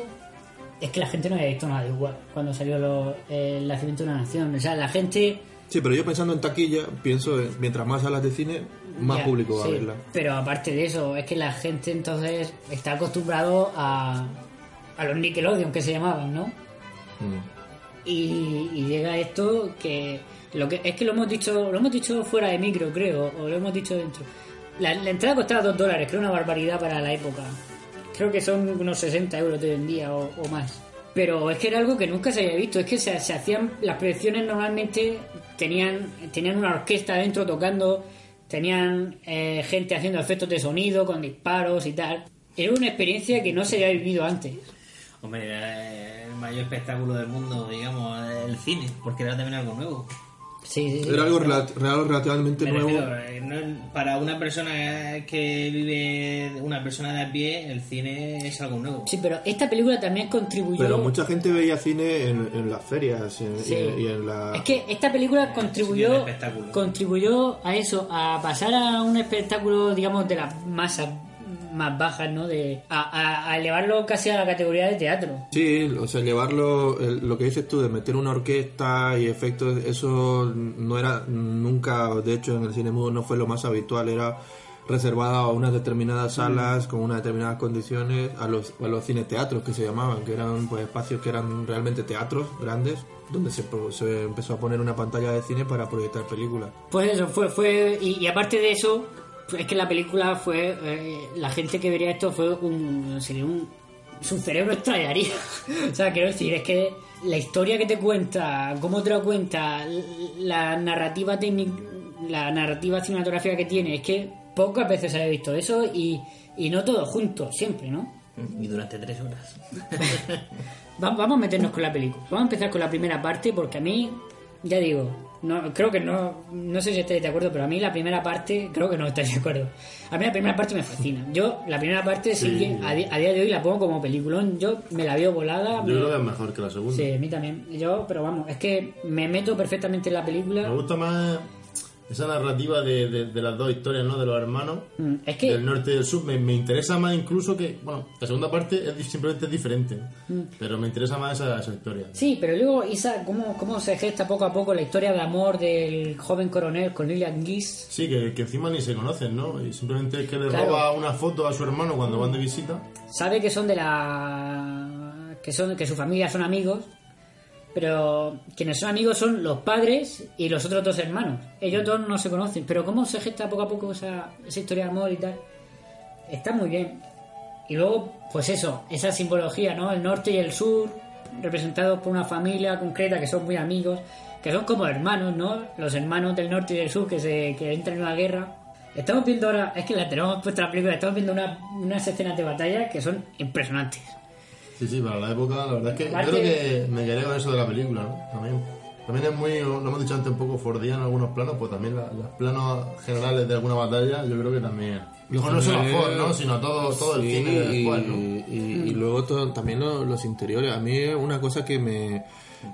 es que la gente no había visto nada igual cuando salió lo- el nacimiento de una nación. O sea, la gente. Sí, pero yo pensando en taquilla, pienso en, mientras más salas de cine, más público va sí, a verla. Pero aparte de eso, es que la gente entonces está acostumbrado a, a los Nickelodeon que se llamaban, ¿no? Mm. Y, y llega esto que lo que es que lo hemos dicho lo hemos dicho fuera de micro creo o lo hemos dicho dentro la, la entrada costaba 2 dólares era una barbaridad para la época creo que son unos 60 euros de hoy en día o, o más pero es que era algo que nunca se había visto es que se, se hacían las proyecciones normalmente tenían tenían una orquesta dentro tocando tenían eh, gente haciendo efectos de sonido con disparos y tal era una experiencia que no se había vivido antes Hombre, era el mayor espectáculo del mundo, digamos, el cine, porque era también algo nuevo. Sí, sí, sí. Era algo real- relativamente Me nuevo. refiero, eh, no- para una persona que vive, una persona de a pie, el cine es algo nuevo. Sí, pero esta película también contribuyó. Pero mucha gente veía cine en, en las ferias en- Sí. y, y en la... Es que esta película un contribuyó, contribuyó a eso, a pasar a un espectáculo, digamos, de las masas más bajas, ¿no? De, a, a- a elevarlo casi a la categoría de teatro. Sí, o sea, llevarlo, lo que dices tú, de meter una orquesta y efectos, eso no era nunca, de hecho en el cine mudo no fue lo más habitual, era reservada a unas determinadas salas con unas determinadas condiciones, a los, a los cineteatros que se llamaban, que eran pues espacios que eran realmente teatros grandes, donde se, pro- se empezó a poner una pantalla de cine para proyectar películas. Pues eso, fue, fue y, y aparte de eso, es que la película fue, eh, la gente que vería esto fue un, sería un, su cerebro estallaría. o sea, quiero decir, es que la historia que te cuenta, cómo te lo cuenta, la narrativa técnica, la narrativa cinematográfica que tiene, es que pocas veces se ha visto eso y, y no todo junto, siempre, ¿no? Y durante tres horas. Va- vamos a meternos con la película. Vamos a empezar con la primera parte porque a mí, ya digo, no creo que no, no sé si estáis de acuerdo, pero a mí la primera parte, creo que no estáis de acuerdo. A mí la primera parte me fascina. Yo, la primera parte sí, que a, di- a día de hoy la pongo como peliculón. Yo me la veo volada. Yo me- creo que es mejor que la segunda. Sí, a mí también. Yo, pero vamos, es que me meto perfectamente en la Me película. gusta más esa narrativa de, de- de las dos historias, ¿no? De los hermanos. Mm, Es que Del norte y del sur. Me, me interesa más incluso que... Bueno, la segunda parte es, simplemente es diferente. Mm. Pero me interesa más esa, esa historia. Sí, pero luego Isa, ¿cómo, cómo se gesta poco a poco la historia de amor del joven coronel con Lillian Gish? Sí, que, que encima ni se conocen, ¿no? Y simplemente es que le Claro. roba una foto a su hermano cuando van de visita. sabe que son de la que son que su familia son amigos pero quienes son amigos son los padres y los otros dos hermanos. Ellos dos no se conocen pero cómo se gesta poco a poco esa, esa historia de amor y tal está muy bien. Y luego pues eso esa simbología no el norte y el sur representados por una familia concreta que son muy amigos que son como hermanos no los hermanos del norte y del sur que se que entran en una guerra. Estamos viendo ahora, es que la tenemos puesta la película, estamos viendo una- unas escenas de batalla que son impresionantes. Sí, sí, para la época, la verdad es que Aparte- yo creo que me quedé con eso de la película, ¿no? También, también es muy, lo hemos dicho antes, un poco fordiano en algunos planos, pues también la- los planos generales de alguna batalla, yo creo que también. Los no solo Ford, ¿no? Sino todo, todo el Sí, cine de y, después, ¿no? y- y luego todo- también lo- los interiores. A mí es una cosa que me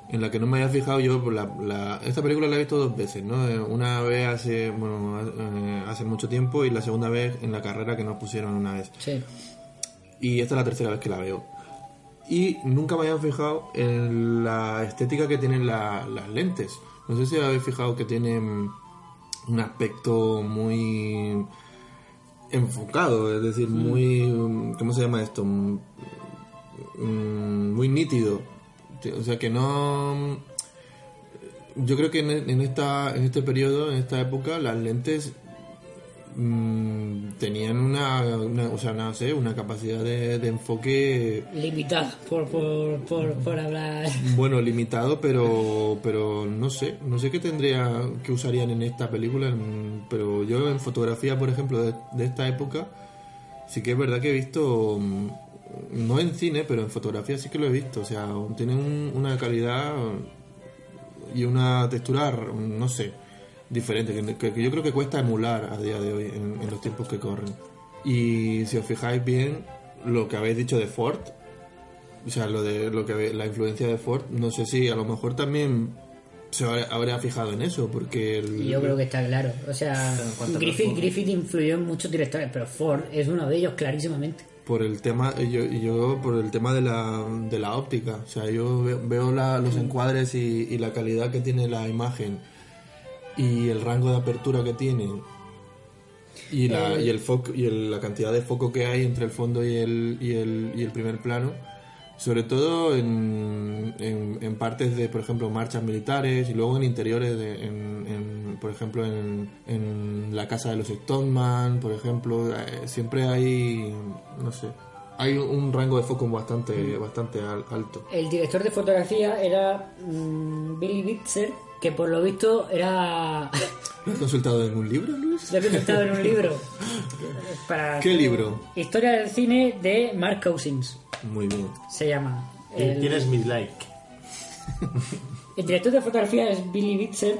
en la que no me había fijado yo, pues la, la- esta película la he visto dos veces, ¿no? Eh, Una vez hace, bueno, eh, hace mucho tiempo y la segunda vez en la carrera que nos pusieron una vez. Sí. Y esta es la tercera vez que la veo. Y nunca me había fijado en la estética que tienen la- las lentes. No sé si habéis fijado que tienen un aspecto muy enfocado, es decir, muy... ¿Cómo se llama esto? Mm, mm, Muy nítido. O sea que no... Yo creo que en esta, en este periodo, en esta época, las lentes mm, tenían una, una, o sea, no sé, una capacidad de, de enfoque Limitada, por, por, por, por hablar. bueno limitado, pero pero no sé, no sé qué tendría que usarían en esta película, pero yo en fotografía, por ejemplo, de, de esta época sí que es verdad que he visto mm, no en cine, pero en fotografía sí que lo he visto. O sea, tienen un- una calidad y una textura, no sé, diferente, que, que- que yo creo que cuesta emular a día de hoy en, en los tiempos que corren. Y si os fijáis bien, lo que habéis dicho de Ford, o sea, lo de lo que la influencia de Ford, no sé si a lo mejor también se habrá- habría fijado en eso, porque el- Y yo creo que está claro. O sea, Griffith. Griffith influyó en muchos directores, pero Ford es uno de ellos clarísimamente. por el tema yo, yo por el tema de la, de la óptica o sea yo veo, veo la- los encuadres y, y la calidad que tiene la imagen y el rango de apertura que tiene y la Eh. y el foco y el- la cantidad de foco que hay entre el fondo y el y el, y el primer plano sobre todo en, en, en partes de por ejemplo marchas militares y luego en interiores de, en, en, por ejemplo en, en la casa de los Stoneman por ejemplo eh, siempre hay no sé hay un rango de foco bastante bastante al- alto El director de fotografía era mm, Billy Bitzer, que por lo visto era... ¿lo has consultado en un libro Luis? Lo he consultado en un libro. Para ¿Qué libro? Historia del cine de Mark Cousins, muy bien se llama. El, Tienes mi like. el director de fotografía es Billy Bitzer,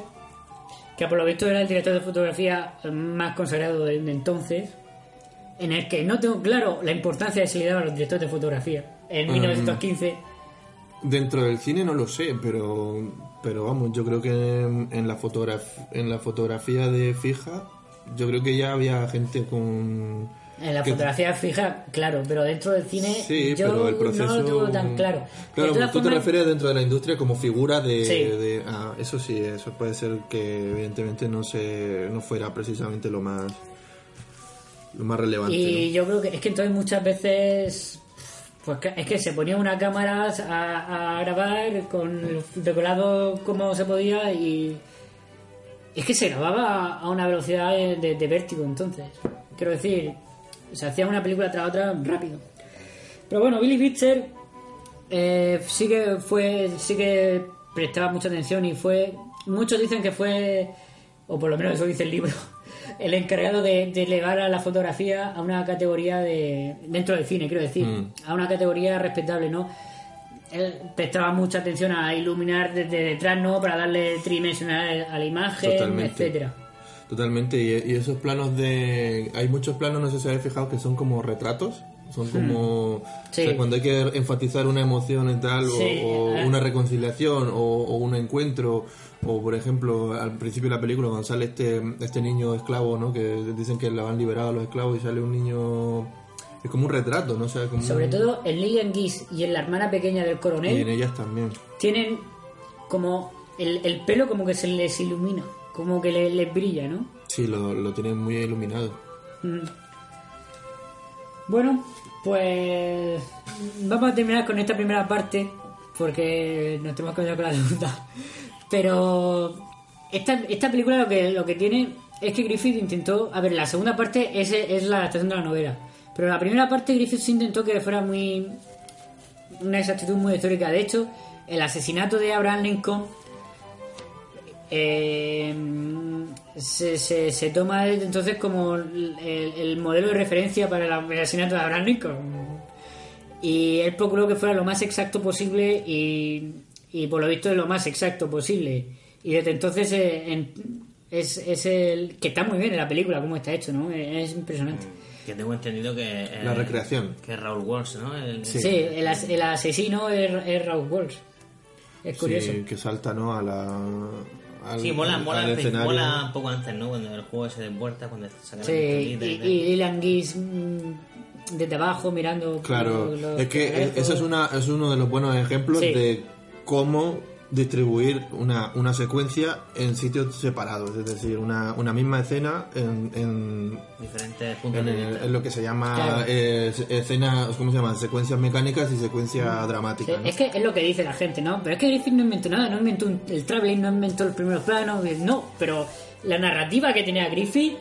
que por lo visto era el director de fotografía más consagrado de, entonces, en el que no tengo claro la importancia que se le daba a los directores de fotografía. En Mm. 1915 Dentro del cine no lo sé, pero pero vamos, yo creo que en, en la fotograf- en la fotografía de fija, yo creo que ya había gente con En la que- fotografía fija, claro, pero dentro del cine Sí, yo pero el proceso no lo tengo tan claro. Claro, tú te refieres dentro de la industria como figura de, Sí. de- ah, eso sí, eso puede ser que evidentemente no se no fuera precisamente lo más lo más relevante. Y ¿no? yo creo que es que entonces muchas veces pues es que se ponía una cámara a, grabar con el decorado como se podía y es que se grababa a una velocidad de vértigo entonces. Quiero decir, se hacía una película tras otra rápido. Pero bueno, Billy Bitzer eh, sí que fue, sí que prestaba mucha atención y fue, muchos dicen que fue, o por lo menos eso dice el libro, el encargado de, de elevar a la fotografía a una categoría de dentro del cine, quiero decir, Mm. a una categoría respetable, ¿no? Él prestaba mucha atención a iluminar desde detrás, ¿no? Para darle tridimensional a la imagen, Totalmente. etcétera. Totalmente, y, y esos planos de... Hay muchos planos, no sé si habéis fijado, que son como retratos. Son como... Sí. o sea, cuando hay que enfatizar una emoción y tal, o- Sí, o, eh. una reconciliación, o, o un encuentro, o por ejemplo, al principio de la película, cuando sale este, este niño esclavo, ¿no? Que dicen que lo han liberado a los esclavos y sale un niño... Es como un retrato, ¿no? O sea, como Sobre un- todo en Lillian Gish y en la hermana pequeña del Y coronel. en ellas también. tienen como el, el pelo como que se les ilumina, como que le- les brilla, ¿no? Sí, lo, lo tienen muy iluminado. Mm. Bueno, pues vamos a terminar con esta primera parte porque nos tenemos que quedar con la segunda. Pero esta, esta película lo que, lo que tiene es que Griffith intentó... A ver, la segunda parte es, es la adaptación de la novela. Pero la primera parte Griffith sí intentó que fuera muy... Una exactitud muy histórica. De hecho, el asesinato de Abraham Lincoln eh, se, se, se toma desde entonces como el, el modelo de referencia para el asesinato de Abraham Lincoln. Y él procuró que fuera lo más exacto posible y, y por lo visto es lo más exacto posible. Y desde entonces eh, en- es, es el que está muy bien en la película, como está hecho, ¿no? Es impresionante. Que tengo entendido que... eh, La recreación. Que es Raúl Walsh, ¿no? El- Sí, el, as- el asesino es, es Raúl Walsh. Es curioso. Sí, que salta, ¿no? A la... al- Sí, mola, al- mola, al mola un poco antes, ¿no? Cuando el juego se desvuelta, cuando saca Sí, la y, y Dylan Gish mm, desde abajo mirando. Claro, los- los es que eso es, una, es uno de los buenos ejemplos Sí. de cómo distribuir una, una secuencia en sitios separados, es decir, una, una misma escena en, en, Diferentes puntos en, de el- vista. en lo que se llama Claro. eh, escenas, ¿cómo se llama? Secuencias mecánicas y secuencias Sí, dramáticas. ¿no? Es que es lo que dice la gente, ¿no? Pero es que Griffith no inventó nada, no inventó un- el traveling, no inventó los primeros planos, eh, no, pero la narrativa que tenía Griffith,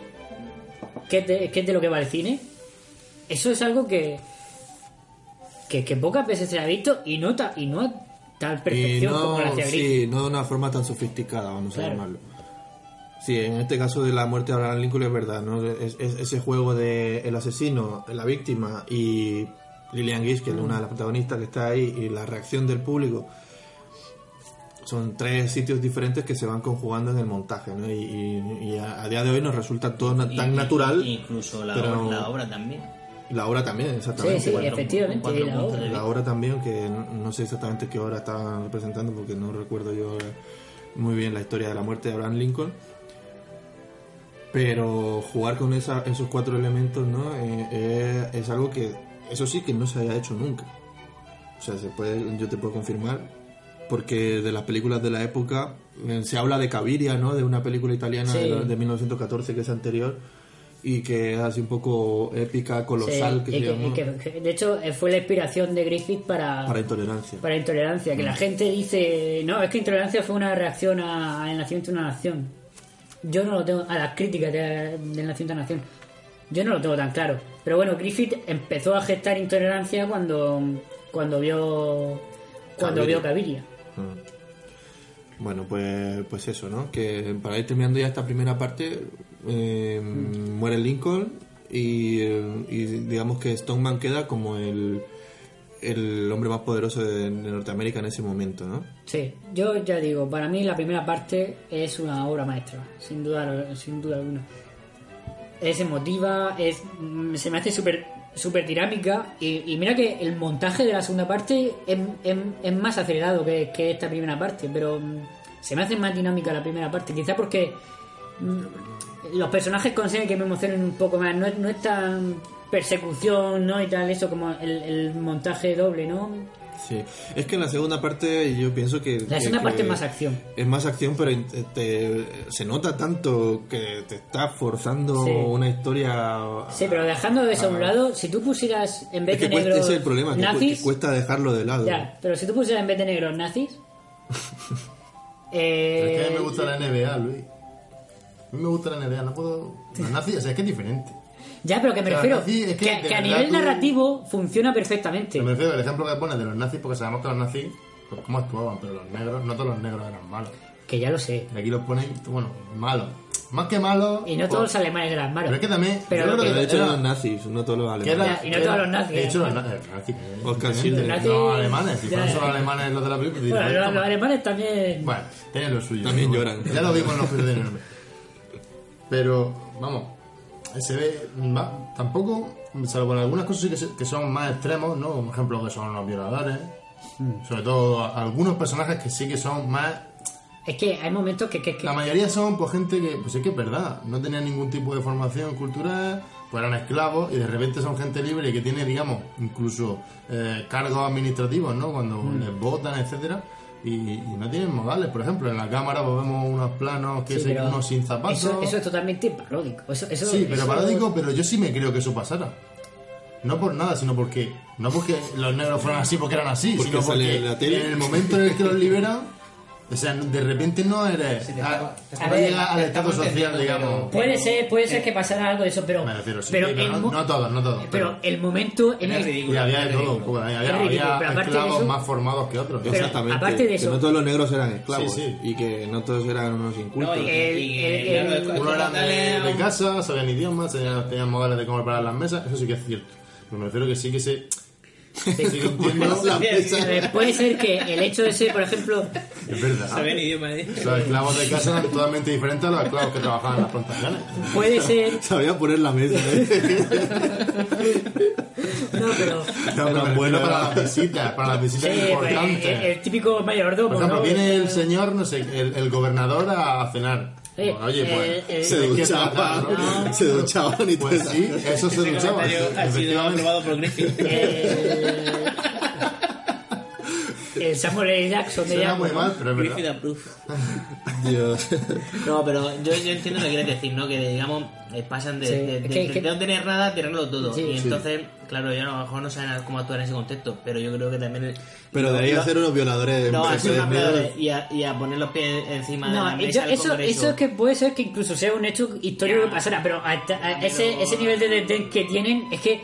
que es de, que es de lo que va el cine, eso es algo que, que, que pocas veces se ha visto y no, ta- y no tal perfección como la no, hacía sí, no de una forma tan sofisticada, vamos Claro. a llamarlo. Sí, en este caso de la muerte de Abraham Lincoln es verdad, ¿no? Es, es- ese juego de el asesino, la víctima y, Lillian Gish, que es Mm. una de las protagonistas que está ahí, y la reacción del público. Son tres sitios diferentes que se van conjugando en el montaje, ¿no? Y, y- y a, a día de hoy nos resulta todo na- tan natural. Incluso la, pero- la obra también. La obra también, exactamente. Sí, sí, Cuatro- efectivamente, cuatro la obra también, que no, no sé exactamente qué hora estaban representando porque no recuerdo yo muy bien la historia de la muerte de Abraham Lincoln. Pero jugar con esa- esos cuatro elementos, ¿no? Eh, eh, es algo que, eso sí que no se haya hecho nunca. O sea, se puede, yo te puedo confirmar, porque de las películas de la época eh, se habla de Caviria, ¿no? De una película italiana Sí. de, de 1914 que es anterior y que es así un poco épica, colosal, Sí, que y se que- llama, y que- que de hecho eh, fue la inspiración de Griffith para, para intolerancia. para intolerancia, que la gente dice, no, es que intolerancia fue una reacción a- al nacimiento de una nación. Yo no lo tengo, a las críticas de- del nacimiento de una nación. Yo no lo tengo tan claro. Pero bueno, Griffith empezó a gestar intolerancia cuando, cuando vio cuando Caviria. vio Caviria. Mm. Bueno, pues, pues eso, ¿no? Que para ir terminando ya esta primera parte, eh, muere Lincoln y, eh, y digamos que Stoneman queda como el, el hombre más poderoso de, de Norteamérica en ese momento, ¿no? Sí, yo ya digo, para mí la primera parte es una obra maestra, sin duda, sin duda alguna. Es emotiva, es, mm, se me hace súper súper dinámica y, y mira que el montaje de la segunda parte es, es- es más acelerado que, que esta primera parte, pero mm, se me hace más dinámica la primera parte, quizá porque mm, los personajes consiguen que me emocionen un poco más, no, es- no es tan persecución, ¿no? Y tal, eso como el, el montaje doble, ¿no? Sí. Es que en la segunda parte yo pienso que... La que- segunda parte que es más acción. Es más acción, pero te- te- se nota tanto que te está forzando Sí. una historia... Sí, pero dejando eso a un lado, si tú pusieras en vez Es que de negros ese es el problema, nazis, que cuesta dejarlo de lado. ya, pero si tú pusieras en vez de negros nazis, eh, Es que a mí me gusta la NBA, Luis. A mí me gusta la NBA, no puedo. Los nazis, o sea, es que es diferente. ya, pero que me refiero nazi es que que, de que a nivel tú- narrativo funciona perfectamente. Me refiero al ejemplo que pones de los nazis, porque sabemos que los nazis, pues cómo actuaban, pero los negros, no todos los negros eran malos. Que ya lo sé. Y aquí los ponen, bueno, malos. Más que malos. Y no pues- todos los alemanes eran malos. Pero es que también. Pero yo lo creo que- De hecho, era- los nazis, no todos los era- alemanes. Y no era- todos los nazis De hecho, los eran nazis. Oscar No alemanes, si ya. solo alemanes los de la película. Bueno, los, los alemanes también. Bueno, tienen lo suyo. También ¿no? lloran. Ya lo vimos en los de. Pero, vamos, se ve. tampoco, salvo en algunas cosas sí que, se- que son más extremos, ¿no? Como ejemplo que son los violadores. Mm. Sobre todo algunos personajes que sí que son más. Es que hay momentos que. que, que- La mayoría son pues gente que, pues es que es verdad, no tenían ningún tipo de formación cultural, pues eran esclavos y de repente son gente libre y que tiene, digamos, incluso eh, cargos administrativos, ¿no? Cuando Mm. les votan, etcétera. Y, y no tienen modales, por ejemplo, en la cámara pues vemos unos planos que Sí, se pero unos sin zapatos. Eso, eso es totalmente paródico. Eso, eso, sí, pero eso- paródico, pero yo sí me creo que eso pasara. No por nada, sino porque no porque los negros fueran así porque eran así, Porque sino porque en la tele. en el momento en el que los liberan, o sea, de repente no eres, a- A no ver, llega al estado social, digamos. Puede ser, puede ser que pasara algo de eso, pero. Me refiero, sí, pero pero el no, no todos, no todos. pero el momento en el. y había de todo, poco, había, Es ridículo, había pero esclavos eso- más formados que otros. Pero Exactamente. aparte de eso- Que no todos los negros eran esclavos. Sí, sí. Y que no todos eran unos incultos. No, y, El- y- el- el- Uno eran de, de casa, sabían idiomas, tenían, tenían modales de cómo preparar las mesas, eso sí que es cierto. Pero me refiero que sí que se... Entiendo, La puede ser que el hecho de ser, por ejemplo, es verdad. Saben idioma, ¿eh? Los esclavos de casa eran totalmente diferentes a los esclavos que trabajaban en las plantaciones. puede ser. Sabía poner la mesa, ¿eh? No, pero. No, pero refiero para las visitas, para las visitas pues, importantes. el, el típico mayordomo. Por ejemplo, ¿no? viene el señor, no sé, el, el gobernador a cenar. Oye, Oye, pues. eh, eh, Se ¿no? se duchaban y todo Pues eso. sí, eso se duchaba. ha sido aprobado por. El Samuel L. Jackson de Suena Django, muy ¿no? mal, pero es Griffith verdad. approve. Dios. No, pero yo, yo entiendo lo que quieres decir, ¿no? Que digamos, eh, pasan de, Sí, de- es de- que- de que- no tener nada a tirarlo todo. Sí, y sí. entonces, claro, yo a lo mejor no saben cómo actuar en ese contexto, pero yo creo que también. Pero de ahí a hacer unos violadores. No, a ser negras. peores y a, y a poner los pies encima de la No, mesa yo- del eso, Congreso. eso es que puede ser que incluso sea un hecho histórico que pasara, pero hasta- a ese, ese nivel de desdén que tienen es que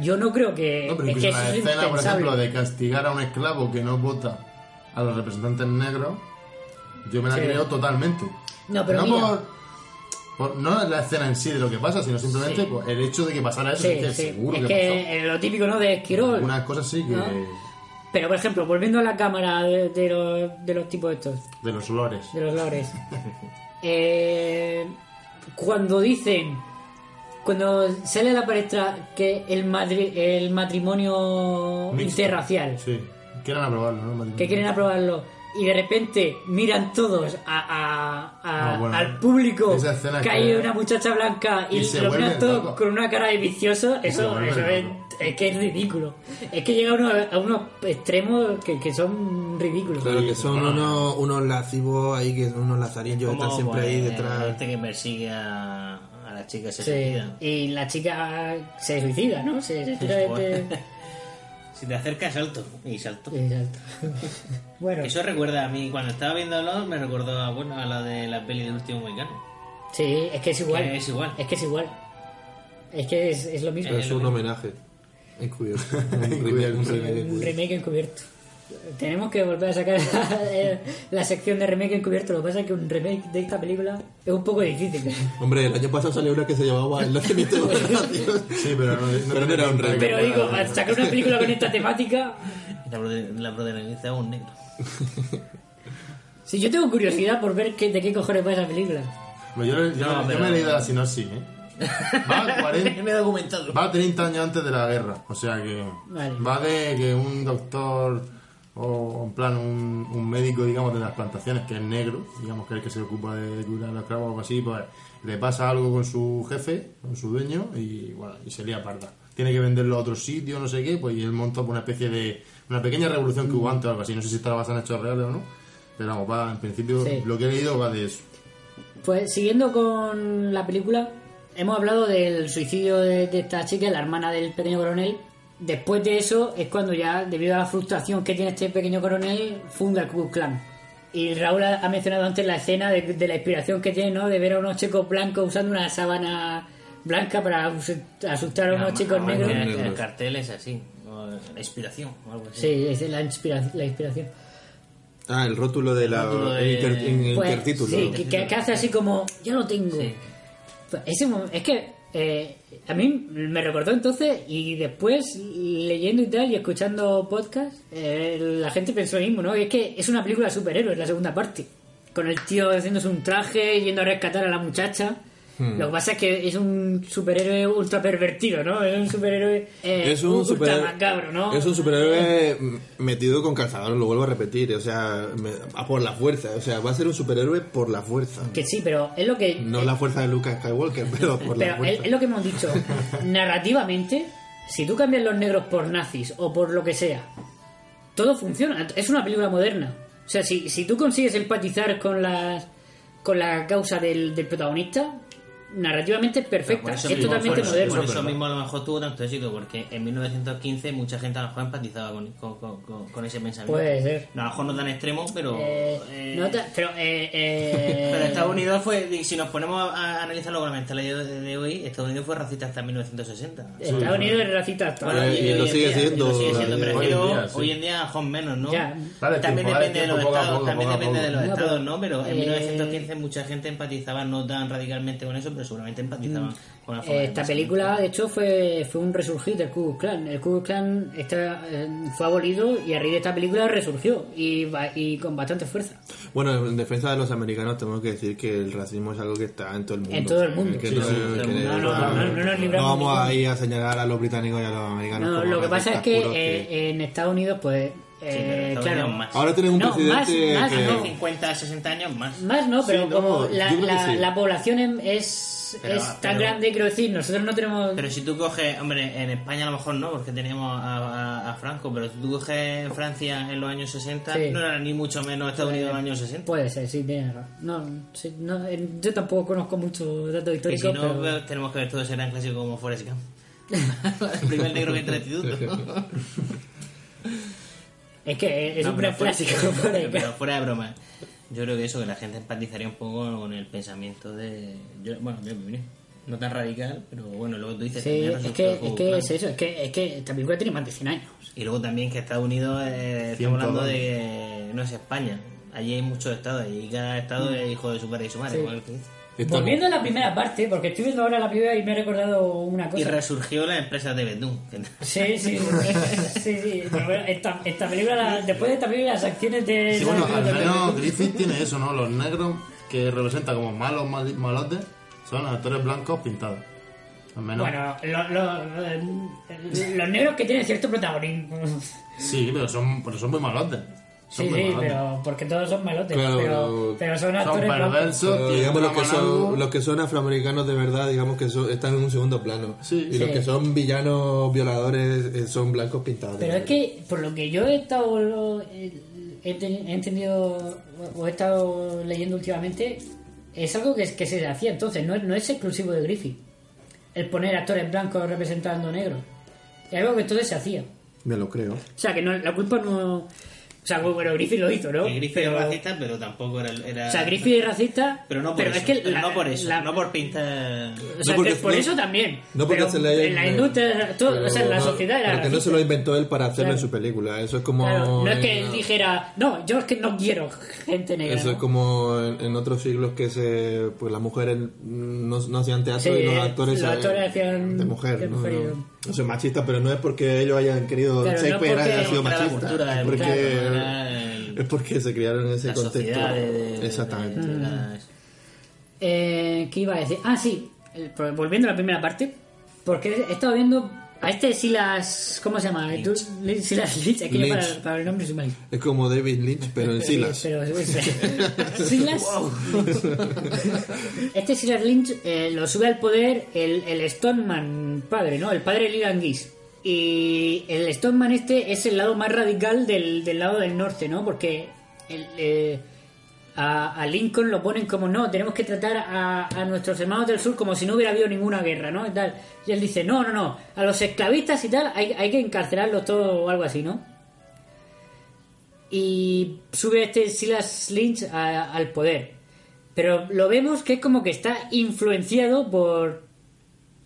yo no creo que, No, pero es incluso que la es escena, por ejemplo, de castigar a un esclavo que no vota a los representantes negros, yo me la Sí. creo totalmente. No, pero no mira. por... no la escena en sí de lo que pasa, sino simplemente Sí. pues, el hecho de que pasara eso. Sí, dices, sí. seguro Es que, que lo típico, ¿no? De Esquirol. pasó. Unas cosas sí que. ¿No? Pero, por ejemplo, volviendo a la cámara de, de los, de los tipos estos, de los olores. de los lores. eh, cuando dicen, cuando sale a la palestra que el, matri- el matrimonio Mixto. interracial, Sí. Quieren aprobarlo, ¿no? El que quieren aprobarlo, y de repente miran todos a, a- a- Ah, bueno. al público Esa escena que que- hay una muchacha blanca y, Y se lo miran todos con una cara de vicioso, eso, es, que es ridículo. Es que llega a unos, a unos extremos que, que son ridículos. Pero que son unos, unos lascivos ahí, que son unos lazarillos, están siempre ahí pues, detrás. Este que persigue a, a la chica se Sí, suicida. y la chica se suicida, ¿no? Se, se tira de- Si te acercas, salto. Y salto. Bueno, Eso recuerda a mí, cuando estaba viéndolo, me recordó a, bueno, a la de la peli del último mexicano. sí, es que es igual. Que es igual. Es que es igual. Es que es, es lo mismo. Pero es un homenaje. Encubierto. Un remake, un remake Un encubierto. Tenemos que volver a sacar la, la sección de remake encubierto. Lo que pasa es que un remake de esta película es un poco difícil. Hombre, el año pasado salió una que se llamaba El nacimiento de. Sí, pero no, Pero no era un remake. Pero digo, al sacar una película con esta temática, La, protagoniza es un negro. si yo tengo curiosidad por ver qué, de qué cojones va esa película. Bueno, yo, yo- No, yo pero- me he leído la sinopsis, ¿eh? Va, 40, me he documentado. va 30 años antes de la guerra. O sea que. Vale. Va de que un doctor. O en plan un, un médico, digamos, de las plantaciones, que es negro, digamos que es el que se ocupa de cuidar a los esclavos o algo así, pues le pasa algo con su jefe, con su dueño, y bueno, y se lía parda. Tiene que venderlo a otro sitio, no sé qué, pues y él monta una especie de. Una pequeña revolución que hubo antes o algo así. No sé si está basada en hechos reales o no, pero vamos, va, en principio, Sí. lo que he leído va de eso. Pues siguiendo con la película, hemos hablado del suicidio de, de esta chica, la hermana del pequeño coronel. Después de eso es cuando ya, debido a la frustración que tiene este pequeño coronel, funda el Ku Klux Klan. Y Raúl ha mencionado antes la escena de, de la inspiración que tiene, ¿no? De ver a unos chicos blancos usando una sábana blanca para us- asustar a unos chicos No, negros. el- El, cartel es así. La inspiración o algo así. Sí, es la, inspira- la inspiración. Ah, el rótulo de la. rótulo de- el inter- en el Pues, intertítulo. sí, que, hace así como, yo lo tengo. Sí. Pues es que eh, a mí me recordó entonces y después leyendo y tal y escuchando podcast, eh, la gente pensó lo mismo, ¿no? Es que es una película de superhéroes, la segunda parte. Con el tío haciéndose un traje, yendo a rescatar a la muchacha. Hmm. Lo que pasa es que es un superhéroe ultra pervertido, ¿no? Es un superhéroe eh, es un ultra superhéroe macabro, ¿no? es un superhéroe metido con calzador lo vuelvo a repetir o sea me- a por la fuerza o sea va a ser un superhéroe por la fuerza Que sí, pero es lo que... no la fuerza de Lucas Skywalker pero por la fuerza es, es lo que hemos dicho. Narrativamente, si tú cambias los negros por nazis o por lo que sea, todo funciona. Es una película moderna. O sea, si, si tú consigues empatizar con las con la causa del, del protagonista, narrativamente es perfecta. Es mismo- totalmente por eso- moderna. Por eso mismo a lo mejor tuvo tanto éxito, porque en 1915 mucha gente a lo mejor empatizaba con, con, con- con- con ese pensamiento. Puede ser. No, a lo mejor no tan extremo, pero... Eh, eh, no ta- pero, eh, eh, Pero Estados Unidos fue, si nos ponemos a, a analizarlo con la mentalidad de, de hoy, Estados Unidos fue racista hasta 1960. Estados Unidos es racista hasta Bueno, y lo hoy en sigue día- siendo, y lo sigue siendo, hoy pero en es que día, sí. hoy en día son menos, ¿no? Ya. Vale, también tiempo, depende de los poco estados, poco, también poco depende de los estados, pero, ¿no? Pero en eh, 1915 mucha gente empatizaba no tan radicalmente con eso, seguramente empatizaban con la forma Eh, de Esta pensar. película, de hecho, fue, fue un resurgir del Ku Klux Klan. El Ku Klux Klan está, eh, fue abolido y a raíz de esta película resurgió y, y con bastante fuerza. bueno en defensa de los americanos tenemos que decir que el racismo es algo que está en todo el mundo En todo el mundo. Que no, que vamos a ir a señalar a los británicos y a los americanos No, lo que pasa es que eh, en Estados Unidos, pues, eh, claro, más. ahora tienen un No, presidente más- más que no. 50, 60 años más. más no, pero Sí, no, como la, creo que la, sí. la población em- es, Pero- es tan pero- grande, quiero decir, nosotros no tenemos... Pero si tú coges, hombre, en España a lo mejor no, porque teníamos a, a- a Franco, pero si tú coges Francia en los años 60, Sí. no era ni mucho menos Estados Unidos en los años 60. Puede ser, sí, tienes razón. No, sí, no, yo tampoco conozco mucho datos históricos, si no, pero... tenemos que ver todo ese gran clásico como Forrest Gump. el primer negro que entra al instituto. Es que es No, un pero gran fuera- clásico. por ahí. pero fuera de broma. Yo creo que eso, que la gente empatizaría un poco con el pensamiento de. Yo, bueno, mi opinión. No tan radical, pero bueno, luego tú dices. Sí, es que, es que es eso, es que, es que esta película tiene más de 100 años. Y luego también que Estados Unidos, eh, estamos 100 hablando de que no es España. Allí hay muchos estados y cada estado es hijo de su padre y su madre. Sí. igual que dice. Volviendo a la primera parte, porque estoy viendo ahora la primera y me he recordado una Y cosa. resurgió la empresa de Bedú. Sí, sí, sí, sí. Pero bueno, esta, esta película, la- después de esta película, las acciones de. Sí, bueno, al menos Griffith tiene eso, ¿no? Los negros que representan como malos, mal- malotes, son actores blancos pintados. Al menos. Bueno, lo- lo- los negros que tienen cierto protagonismo. Sí, pero son, pero son muy malotes. Son Sí, sí, pero porque todos son malotes. Claro, pero, pero son actores blancos. perversos, Pero, tienen digamos los que, son, los que son afroamericanos de verdad, digamos que son- están en un segundo plano. Sí. y los que son villanos violadores eh, son blancos pintados. Pero es que, por lo que yo he estado. He, he ten- he entendido o he estado leyendo últimamente, es algo que, que se hacía entonces, no, es- no es exclusivo de Griffith. El poner actores blancos representando negros. Es algo que entonces se hacía. Me lo creo. O sea, que no, la culpa no. O sea, bueno, Griffith lo hizo, ¿no? Y Griffith pero, era racista, pero tampoco era. era- O sea, Griffith es racista. Pero no por eso. es que pero la- no por eso. la- no por pintar. O sea, No porque- que por no- eso también. no porque pero se le haya- en la industria, todo, o sea, en la no, sociedad era Porque no racista. se lo inventó él para hacerlo Claro. en su película. Eso es como. Claro, no es que él dijera, no, yo es que no quiero gente negra. Eso ¿no? es como en, en otros siglos que se pues las mujeres no, no hacían teatro Sí, y los actores, los actores hacían de mujer. de ¿no? mujer. No, no soy machista, pero no es porque ellos hayan querido Claro, no Shakespeare porque- haya sido machista. cultura es porque, claro, era el- es porque se criaron en ese la contexto. de, de- Exactamente. de- de la- Eh, ¿Qué iba a decir? Ah, sí, volviendo a la primera parte, porque he estado viendo a este Silas, ¿cómo se llama? Tú- Silas Lynch, es yo Lynch. para, para el nombre soy malísimo. Es como David Lynch, pero en Silas. Pero, Silas. Este Silas Lynch eh, lo sube al poder el, el Stoneman padre, ¿no? El padre Leland Geese. Y el Stoneman este es el lado más radical del, del lado del norte, ¿no? Porque el, eh, a, a Lincoln lo ponen como no, tenemos que tratar a, a nuestros hermanos del sur como si no hubiera habido ninguna guerra, ¿no? Y, tal. y él dice, no, no, no, a los esclavistas y tal hay, hay que encarcelarlos todo o algo así, ¿no? y sube este Silas Lynch a- al poder. Pero lo vemos que es como que está influenciado por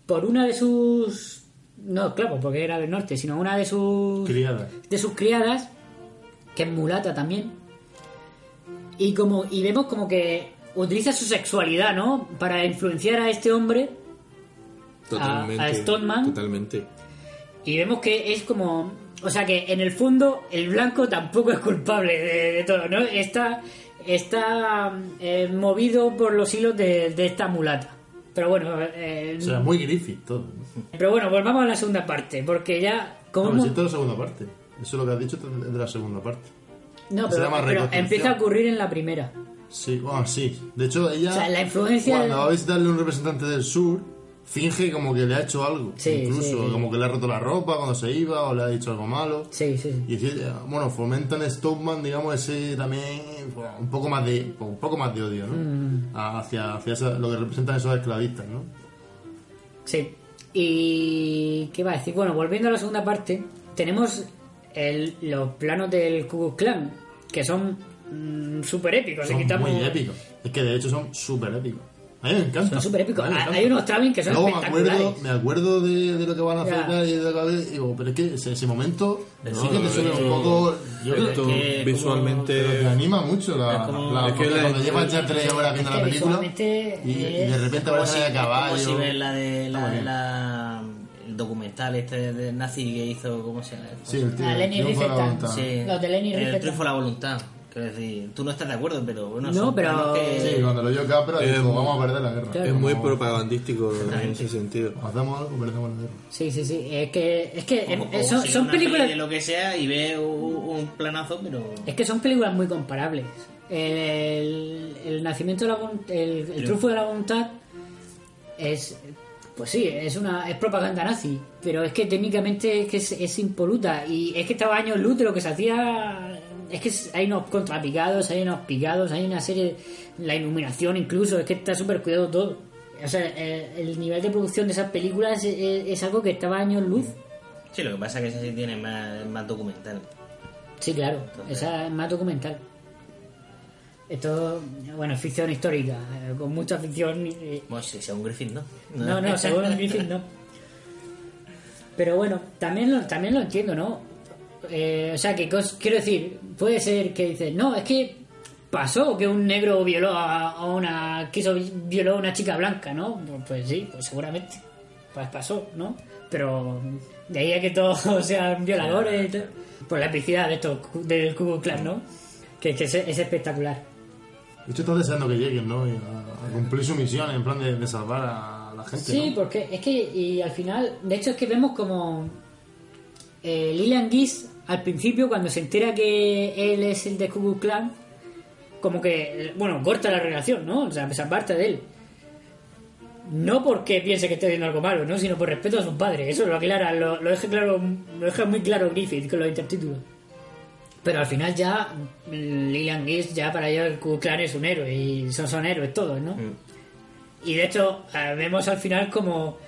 por una de sus no, claro, porque era del norte, sino una de sus Criadas. de sus criadas que es mulata también. Y como y vemos como que utiliza su sexualidad, ¿no? Para influenciar a este hombre Totalmente. a Stoneman. Totalmente. y vemos que es como. O sea que en el fondo el blanco tampoco es culpable de, de todo, ¿no? Está, está eh, movido por los hilos de, de esta mulata. Pero bueno, eh, O sea, muy Griffith todo. pero bueno, volvamos a la segunda parte, porque ya. Como No, hemos- si esto es la segunda parte. Eso es lo que has dicho es de la segunda parte. No, pero, empieza a ocurrir en la primera. Sí, bueno, sí. De hecho, ella. O sea, la influencia- Cuando va a visitarle un representante del sur, finge como que le ha hecho algo. Sí, Incluso sí, sí. como que le ha roto la ropa cuando se iba o le ha dicho algo malo. Sí, sí. Y bueno, fomentan Stoneman, digamos, ese también un poco más de un poco más de odio, ¿no? Mm. Hacia, hacia esa- lo que representan esos esclavistas, ¿no? Sí. Y. ¿Qué va a decir? Bueno, volviendo a la segunda parte, tenemos el- los planos del Ku Klux Klan, que son mm, súper épicos. Son si quitamos- muy épicos. Es que de hecho son súper épicos. A mí me encanta. Son súper épicos. Hay- unos traveling que son Luego me espectaculares. acuerdo, me acuerdo de, de lo que van a hacer Ya. y de lo que va a haber, y digo, pero es que ese, ese momento No, sí que te suena es un poco. Yo creo Esto que como- visualmente. pero te anima mucho la, Es como- la- es que la- cuando llevas ya tres horas viendo Es la película y, y de repente Como si, a caballo. como si ves la de la, la- documental este de nazi que hizo, ¿cómo se llama? Sí, el tío, Ah, Lenny triunfo la voluntad. Sí, Los de Lenny el triunfo de la voluntad. Quiero decir, tú no estás de acuerdo, pero bueno, No, pero- que- Sí, cuando lo vio Capra dijo, vamos a perder la guerra. Claro. Es muy propagandístico en ese sentido. Hacemos algo, perdemos la guerra. Sí, sí, sí. Es que, es que son, películas. de lo que sea y ve un, un planazo, pero Es que son películas muy comparables. El, el nacimiento de la el, el Pero- triunfo de la voluntad es pues sí, es una es propaganda nazi, pero es que técnicamente es que es, es impoluta y es que estaba años luz de lo que se hacía es que hay unos contrapicados, hay unos picados, hay una serie la iluminación incluso, es que está súper cuidado todo. O sea, el, el nivel de producción de esas películas es, es- es algo que estaba años luz. sí, lo que pasa es que ese sí tiene más, más documental. Sí, claro, Entonces- esa es más documental. Esto, bueno, ficción histórica, eh, con mucha ficción. Bueno, si sea un Griffin, ¿no? no, no, según Griffith no. Pero bueno, también lo, también lo entiendo, ¿no? Eh, o sea, que quiero decir, puede ser que dices, no, es que pasó que un negro violó a, una quiso violó a una chica blanca, ¿no? Pues, pues sí, pues seguramente. Pues pasó, ¿no? Pero de ahí a que todos sean violadores. Pues la epicidad de estos del Klux Klan, ¿no? Que, que es, es espectacular. De hecho, estás deseando que lleguen, ¿no? Y a, a cumplir su misión en plan de, de salvar a la gente. Sí, ¿no? porque es que y al final, de hecho es que vemos como eh, Lilian Gish al principio cuando se entera que él es el de Ku Klan, como que, bueno, corta la relación, ¿no? O sea, se aparta de él. No porque piense que esté haciendo algo malo, ¿no? Sino por respeto a su padre. Eso lo aclara, lo, lo deja claro, lo deja muy claro Griffith con los intertítulos. Pero al final ya mm, Lilian Gish ya para ellos el Ku Klan es un héroe y son, son héroes todos, ¿no? Y de hecho, eh, vemos al final como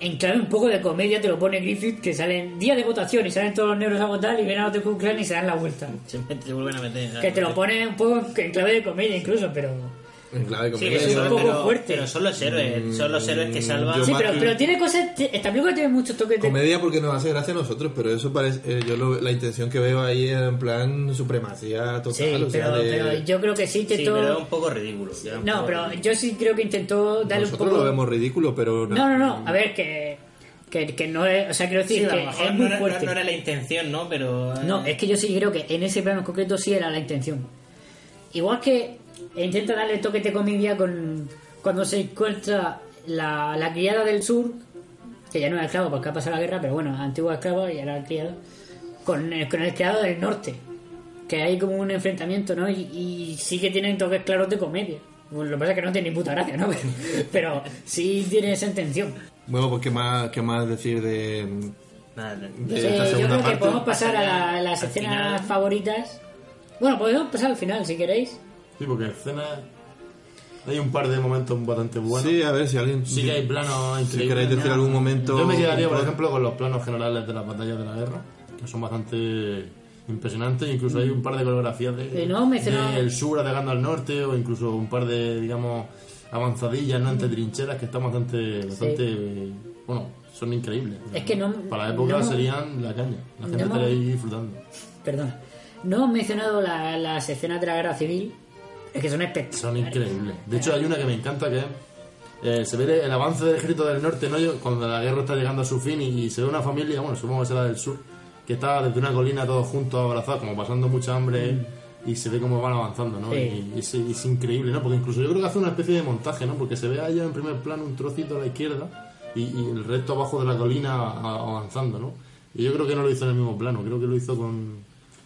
en clave un poco de comedia te lo pone Griffith, que salen días de votación y salen todos los negros a votar y vienen a los de Ku Klan y se dan la vuelta. Siempre te vuelven a meter. Que te lo pone un poco en clave de comedia incluso, pero... En clave de Sí, pero, un son- poco pero- fuerte. pero son los héroes, son los héroes que salvan. Sí, pero, pero tiene cosas... Esta película tiene muchos toques de... Comedia porque nos hace gracia a nosotros, pero eso parece. eh, yo lo- la intención que veo ahí es en plan supremacía total. Sí, o sea, pero, de- pero yo creo que sí Sí, intentó... pero es un poco ridículo. un No, poco pero ridículo. yo sí creo que intentó darle un nosotros poco... lo vemos ridículo, pero. No, no, no. A ver, que, que, que no es... O sea, quiero Sí, decir que mejor es no muy era, no- fuerte. no era la intención, ¿no? Pero. eh, No, es que yo sí creo que en ese plano en concreto sí era la intención. Igual que intenta darle toque de comedia con cuando se encuentra la, la criada del sur, que ya no es esclavo porque ha pasado la guerra, pero bueno, antigua esclava y era criada, con, el- con el criado del norte. Que hay como un enfrentamiento, ¿no? Y, y sí que tienen toques claros de comedia. Bueno, lo que pasa es que no tiene ni puta gracia, ¿no? Pero sí tiene esa intención. Bueno, pues qué más, qué más decir de. De Sí, esta yo creo que podemos pasar a, la- a las escenas final. favoritas. Bueno, podemos pasar al final si queréis. Sí, porque escena. Hay un par de momentos bastante buenos. Sí, a ver si alguien. Sí que hay planos Si increíbles. queréis decir algún momento. Yo me quedaría, por ejemplo, con los planos generales de las batallas de la guerra, que son bastante impresionantes. Incluso hay un par de coreografías de, no, del sur atacando al norte, o incluso un par de, digamos, avanzadillas, ¿no? Entre trincheras que están bastante, bastante, bueno, son increíbles. Es que no- Para la época no- serían la caña. La gente no- estaría ahí disfrutando. Perdón. No hemos mencionado la- las escenas de la guerra civil. Es que son espectaculares. Son increíbles. De hecho, hay una que me encanta que es, eh, se ve el avance del ejército del norte, ¿no? Cuando la guerra está llegando a su fin y, se ve una familia, bueno, supongo que será del sur, que está desde una colina todos juntos abrazados, como pasando mucha hambre y se ve cómo van avanzando, ¿no? Sí. Y, y es, es increíble, ¿no? Porque incluso yo creo que hace una especie de montaje, ¿no? Porque se ve a ella en primer plano un trocito a la izquierda y, y el resto abajo de la colina avanzando, ¿no? Y yo creo que no lo hizo en el mismo plano, creo que lo hizo con,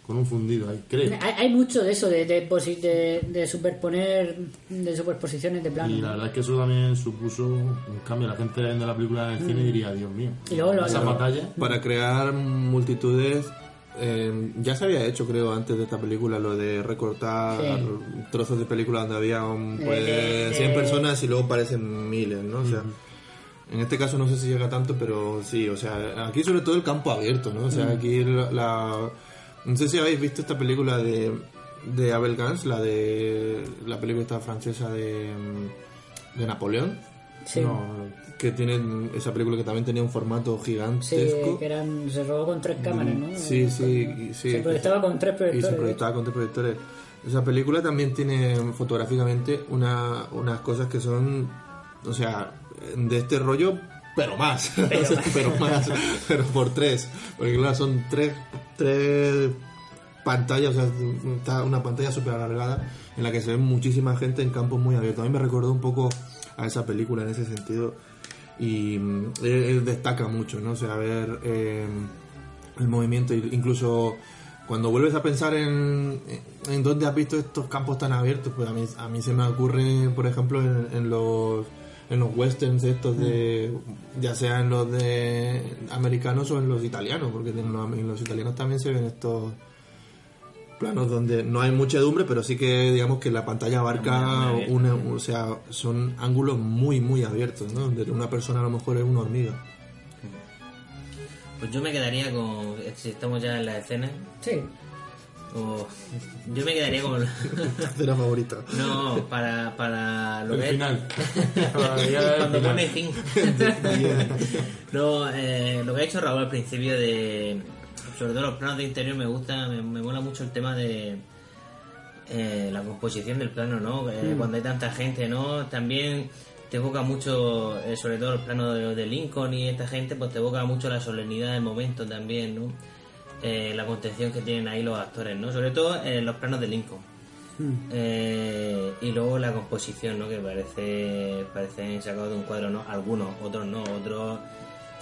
con un fundido ahí, creo. Hay, hay mucho de eso, de, de, posi- de- de superponer, de superposiciones de plano. Y la verdad es que eso también supuso un cambio. La gente viendo la película en el cine diría, Dios mío. Y luego lo- esa lo- batalla. Para crear multitudes. eh, ya se había hecho, creo, antes de esta película, lo de recortar Sí. trozos de película donde había un, Eh, pues, de- 100 de- personas y luego parecen miles, ¿no? O sea, en este caso no sé si llega tanto, pero sí, o sea, aquí sobre todo el campo abierto, ¿no? O sea, aquí la, la- no sé si habéis visto esta película de, de Abel Gans, la de la película esta francesa de, de Napoleón. Sí. No, Que tiene esa película que también tenía un formato Sí, gigantesco. que eran, se rodó con tres cámaras, ¿no? Sí, sí, y- sí. Se proyectaba con tres Y proyectores. se proyectaba con tres proyectores. Esa película también tiene fotográficamente una, unas cosas que son, o sea, de este rollo, pero más. pero más, pero por tres. Porque claro, son tres, tres pantallas, o sea, está una pantalla súper alargada en la que se ve muchísima gente en campos muy abiertos. A mí me recordó un poco a esa película en ese sentido y mm, él, él destaca mucho, ¿no? O sea, ver eh, el movimiento, incluso cuando vuelves a pensar en, en dónde has visto estos campos tan abiertos, pues a mí, a mí se me ocurre, por ejemplo, en los en los westerns estos de ya sea en los de americanos o en los italianos porque en los, en los italianos también se ven estos planos donde no hay muchedumbre pero sí que digamos que la pantalla abarca una, o sea son ángulos muy muy abiertos ¿no? donde una persona a lo mejor es una hormiga Pues yo me quedaría con. Si estamos ya en la escena. Sí. O- yo me quedaría con. No, para, para lo El que final. Cuando pone fin. no, eh, lo que ha hecho Raúl al principio de. Sobre todo los planos de interior me gusta, me, me mola mucho el tema de. eh, la composición del plano, ¿no? Eh, Mm. Cuando hay tanta gente, ¿no? También te evoca mucho, eh, sobre todo el plano de, de Lincoln y esta gente, pues te evoca mucho la solemnidad del momento también, ¿no? Eh, la contención que tienen ahí los actores, ¿no? Sobre todo en los planos de Lincoln. Mm. Eh, y luego la composición, ¿no? Que parece parecen sacados de un cuadro, ¿no? Algunos, otros no, otros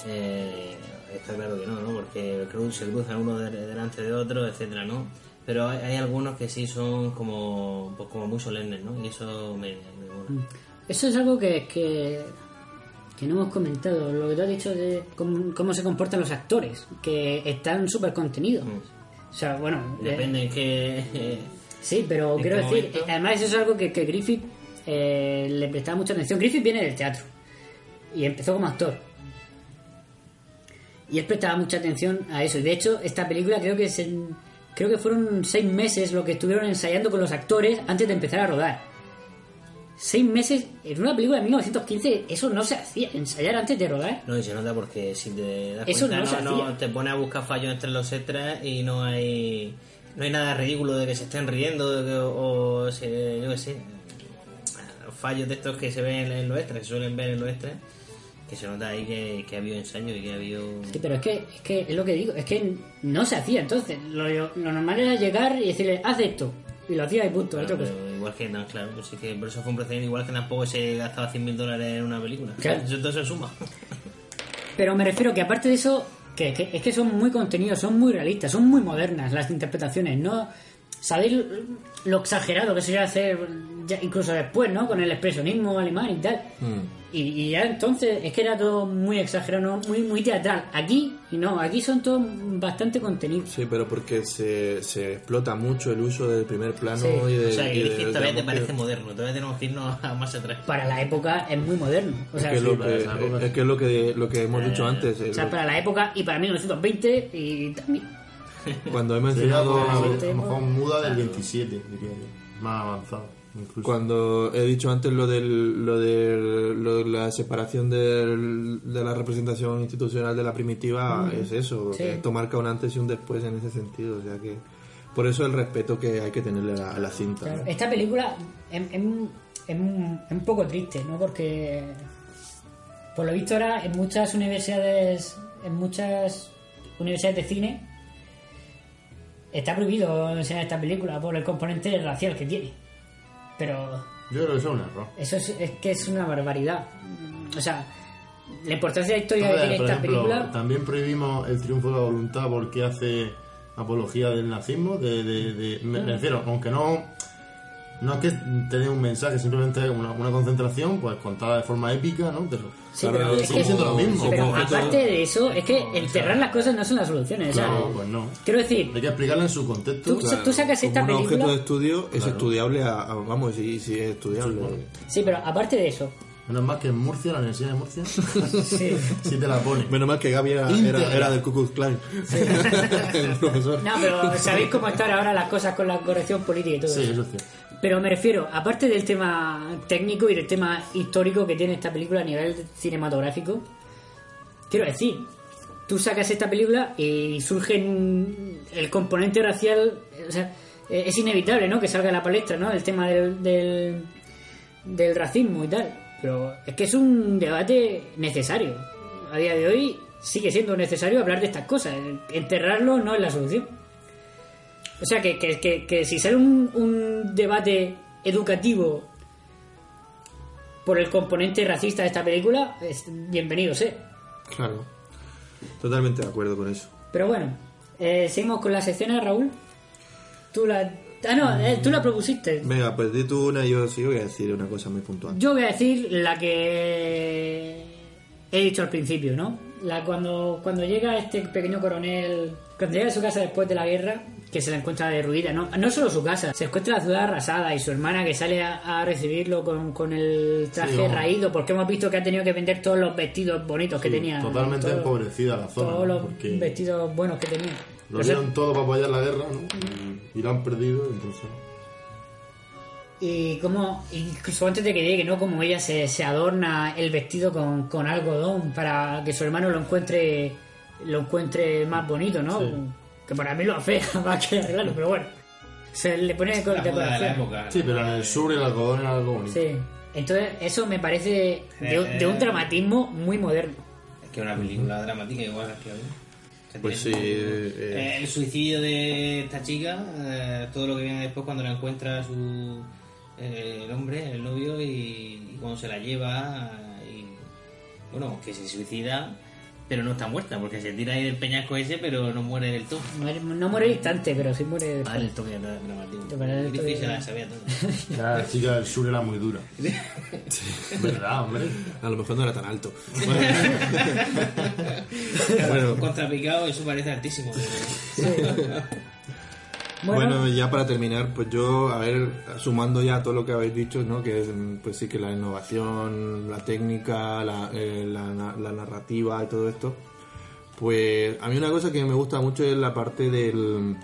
eh, está claro que no, ¿no? Porque se cruzan uno de- delante de otro, etcétera, ¿no? Pero hay, hay algunos que sí son como pues como muy solemnes, ¿no? Y eso me, me mola. Eso es algo que, que, que no hemos comentado. Lo que tú has dicho de cómo, cómo se comportan los actores, que están súper contenidos. O sea, bueno. eh, Depende en qué... Sí, pero ¿En quiero decir, momento? además eso es algo que, que Griffith eh, le prestaba mucha atención. Griffith viene del teatro y empezó como actor. Y él prestaba mucha atención a eso. Y de hecho, esta película creo que se, creo que fueron seis meses lo que estuvieron ensayando con los actores antes de empezar a rodar. Seis meses en una película de 1915, eso no se hacía, ensayar antes de rodar. No, y se nota porque si te das Eso cuenta, no no, te pone a buscar fallos entre los extras y no hay no hay nada ridículo de que se estén riendo de que- o, se, yo qué sé, fallos de estos que se ven en los extras, que suelen ver en los extras, que se nota ahí que, que ha habido ensayo y que ha habido... Sí, pero es que, es que es lo que digo, es que no se hacía entonces. Lo, lo normal era llegar y decirle, haz esto. Y lo hacía y punto. Claro, otra cosa. igual que no, claro, pues que por eso fue un procedimiento igual que tampoco se gastaba 100 mil dólares en una película. Claro. Eso todo se suma. Pero me refiero que aparte de eso, que, que- es que son muy contenidos, son muy realistas, son muy modernas las interpretaciones, ¿no? ¿Sabéis lo exagerado que se iba a hacer ya incluso después, ¿no? Con el expresionismo alemán y tal. Y, y ya entonces es que era todo muy exagerado, ¿no? muy, muy teatral. Aquí, y no, aquí son todos bastante contenidos. Sí, pero porque se, se explota mucho el uso del primer plano Sí. y de. o sea, y de- todavía te que- parece moderno, todavía tenemos que irnos a más atrás. Para la época es muy moderno. O sea, es que, sí, lo que, es que es lo que, lo que hemos dicho antes. o eh, sea, para la época y para 1920 y también. Cuando hemos Sería mencionado. a lo mejor muda del 27, diría yo. Más avanzado, incluso. Cuando he dicho antes lo, del, lo de lo de la separación del- de la representación institucional de la primitiva, Mm. es eso. Sí. Esto marca un antes y un después en ese sentido. O sea que. Por eso el respeto que hay que tenerle a la, a la cinta. Claro, ¿no? Esta película es, es un poco triste, ¿no? Porque por lo visto ahora en muchas universidades, en muchas universidades de cine está prohibido enseñar esta película por el componente racial que tiene. Pero Yo creo que eso es un error. eso es, es que es una barbaridad. O sea, la importancia de la historia que tiene esta ejemplo, película también prohibimos el triunfo de la voluntad porque hace apología del nazismo. De, de- de- me Mm. refiero, aunque no, no es que tenga un mensaje, simplemente una, una concentración, pues contada de forma épica, ¿no? Pero, Sí, claro, pero es que- siendo lo mismo. Pero aparte de eso, es que enterrar las cosas no son las soluciones. o sea, Claro, pues no. quiero decir, Hay que explicarla en su contexto. Tú- tú sacas esta Como un película- objeto de estudio es Claro. estudiable, a, a- vamos, y si es estudiable. sí, pero aparte de eso, Menos mal que en Murcia, la Universidad de Murcia, sí. sí te la pone. Menos mal que Gaby era, era, era del el profesor. No, pero sabéis cómo están ahora las cosas con la corrección política y todo Sí, eso. eso es cierto. Pero me refiero, aparte del tema técnico y del tema histórico que tiene esta película a nivel cinematográfico, quiero decir, tú sacas esta película y surge el componente racial, o sea, eh, es inevitable, ¿no? Que salga a la palestra, ¿no? El tema del, del racismo y tal. Pero es que es un debate necesario. A día de hoy sigue siendo necesario hablar de estas cosas. Enterrarlo no es la solución. O sea, que, que, que, que si sale un, un debate educativo por el componente racista de esta película, es bienvenido sea. Claro. Totalmente de acuerdo con eso. Pero bueno, eh, seguimos con las escenas, Raúl. Tú la... Ah, no, eh, tú la propusiste. Venga, pues di tú una y yo sí voy a decir una cosa muy puntual. Yo voy a decir la que he dicho al principio, ¿no? La cuando, cuando llega este pequeño coronel, cuando llega a su casa después de la guerra, que se la encuentra derruida, ¿no? No solo su casa, se encuentra la ciudad arrasada y su hermana que sale a, a recibirlo con, con el traje Sí, raído, porque hemos visto que ha tenido que vender todos los vestidos bonitos que tenía. Totalmente Todo- empobrecida la zona. Todos ¿no? los Porque vestidos buenos que tenía. lo dieron todo para apoyar la guerra, ¿no? Y, y lo han perdido, entonces. Y como, incluso antes de que llegue, ¿no? Como ella se, se adorna el vestido con, con algodón para que su hermano lo encuentre lo encuentre más bonito, ¿no? Sí. Que para mí lo afea más que arreglarlo, pero bueno. Se le pone con de decoración. época. Sí, pero en el sur el algodón era algo bonito. Sí. Entonces, eso me parece de, un- de un dramatismo muy moderno. Es que una película dramática igual que hoy. O sea, Pues sí, eh, Eh, el suicidio de esta chica, eh, todo lo que viene después cuando la encuentra su eh, el hombre, el novio, y, y cuando se la lleva, y bueno, que se suicida, pero no está muerta, porque se tira ahí del peñasco ese, pero no muere del todo. Muere- No muere al instante, pero sí muere después. Vale, el toque el la sabía todo. Ya, la chica del sur era muy dura. ¿Verdad, hombre? A lo mejor no era tan alto. Bueno, contrapicado, eso parece altísimo. Bueno, ya para terminar, pues yo, a ver, sumando ya todo lo que habéis dicho, ¿no? Que es, pues sí que la innovación, la técnica, la, eh, la, na- la narrativa y todo esto, pues a mí una cosa que me gusta mucho es la parte del,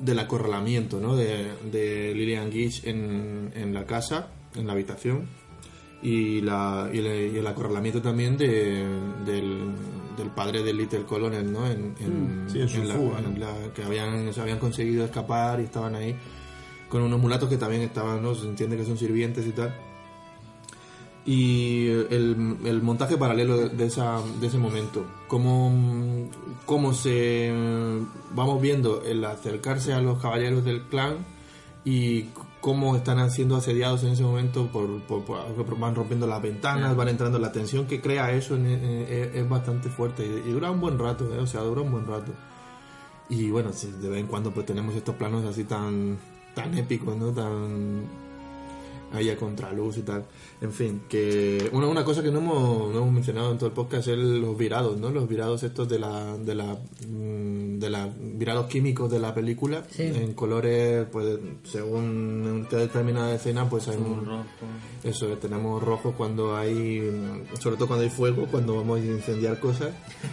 del acorralamiento, ¿no? De, de Lillian Gish en, en la casa, en la habitación, y, la, el, y el acorralamiento también de, del, del padre de Little Colonel, ¿no? En, en- Mm. Sí, en su la- fuga, ¿no? en la- que habían, se habían conseguido escapar y estaban ahí con unos mulatos que también estaban, ¿no? Se entiende que son sirvientes y tal. Y el, el montaje paralelo de, de esa, de ese momento, cómo, cómo se vamos viendo el acercarse a los caballeros del clan y cómo están siendo asediados en ese momento por, por- por- van rompiendo las ventanas, van entrando la tensión que crea eso en- en- es, es bastante fuerte y, y dura un buen rato, ¿eh? o sea, dura un buen rato. Y bueno, de vez en cuando pues tenemos estos planos así tan tan épicos, ¿no? Tan ahí a contraluz y tal. En fin, que una, una cosa que no hemos, no hemos mencionado en todo el podcast es los virados, ¿no? Los virados estos de la de la mm, de la virados químicos de la película Sí. en colores pues según una determinada escena pues hay un, eso tenemos rojos cuando hay sobre todo cuando hay fuego cuando vamos a incendiar cosas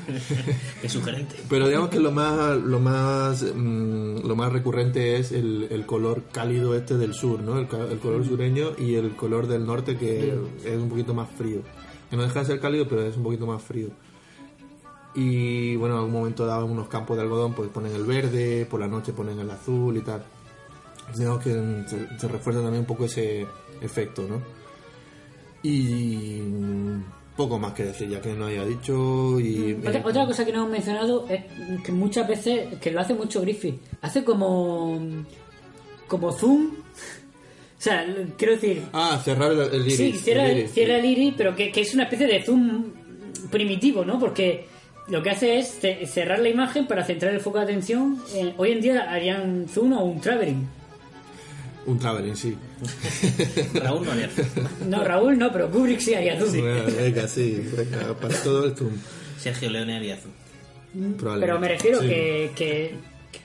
Qué sugerente. pero digamos que lo más lo más mm, lo más recurrente es el, el color cálido este del sur no el, el color sureño y el color del norte que es un poquito más frío. Que no deja de ser cálido pero es un poquito más frío. Y bueno en algún momento dado en unos campos de algodón pues ponen el verde por la noche ponen el azul y tal. Digamos que mm, se, se refuerza también un poco ese efecto no y mm, poco más que decir ya que no haya dicho y Otra, eh, otra cosa que no hemos mencionado es que muchas veces, que lo hace mucho Griffith, hace como como zoom. O sea, quiero decir, Ah, cerrar el, el iris. sí, cierra, el iris, cierra sí. el iris, pero que, que es una especie de zoom primitivo, ¿no? Porque lo que hace es ce- cerrar la imagen para centrar el foco de atención. Eh, hoy en día harían zoom o un traveling. Un traveling, sí. Raúl no haría. No, Raúl no, pero Kubrick sí haría zoom. Bueno, venga, sí. venga, para todo el zoom. Sergio Leone haría zoom. Probablemente. Pero me refiero Sí. que, que,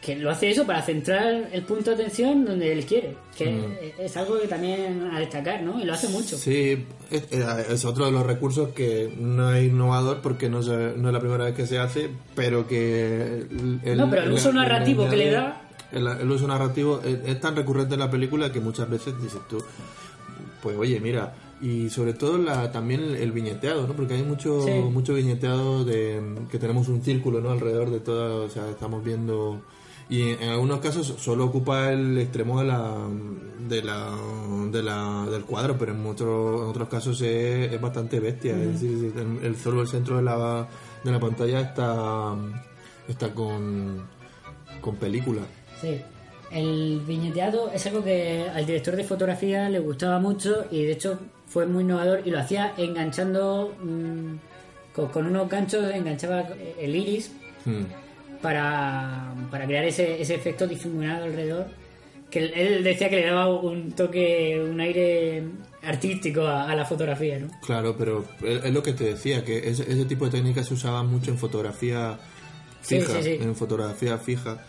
que lo hace eso para centrar el punto de atención donde él quiere. Que Mm. es algo que también a destacar, ¿no? Y lo hace mucho. Sí, es, es otro de los recursos que no es innovador porque no, se- no es la primera vez que se hace, pero que... El, No, pero el uso narrativo que le da- El, el uso narrativo es, es tan recurrente en la película que muchas veces dices tú, pues oye, mira, y sobre todo la, también el, el viñeteado, ¿no? Porque hay mucho, Sí. mucho viñeteado de que tenemos un círculo, ¿no? Alrededor de todo, o sea, estamos viendo... Y en, en algunos casos solo ocupa el extremo de la, de la, de la, del cuadro, pero en, otros en otros casos es, es bastante bestia. Es decir, el, el solo el centro de la, de la pantalla está, está con, con película. Sí. El viñeteado es algo que al director de fotografía le gustaba mucho y de hecho fue muy innovador y lo hacía enganchando mm, con, con unos ganchos, enganchaba el iris Hmm. Para, para crear ese, ese efecto difuminado alrededor. Que él, decía que le daba un toque, un aire artístico a, a la fotografía, ¿no? Claro, pero es, lo que te decía, que ese, ese tipo de técnicas se usaban mucho en fotografía Sí, fija, sí, sí. en fotografía fija.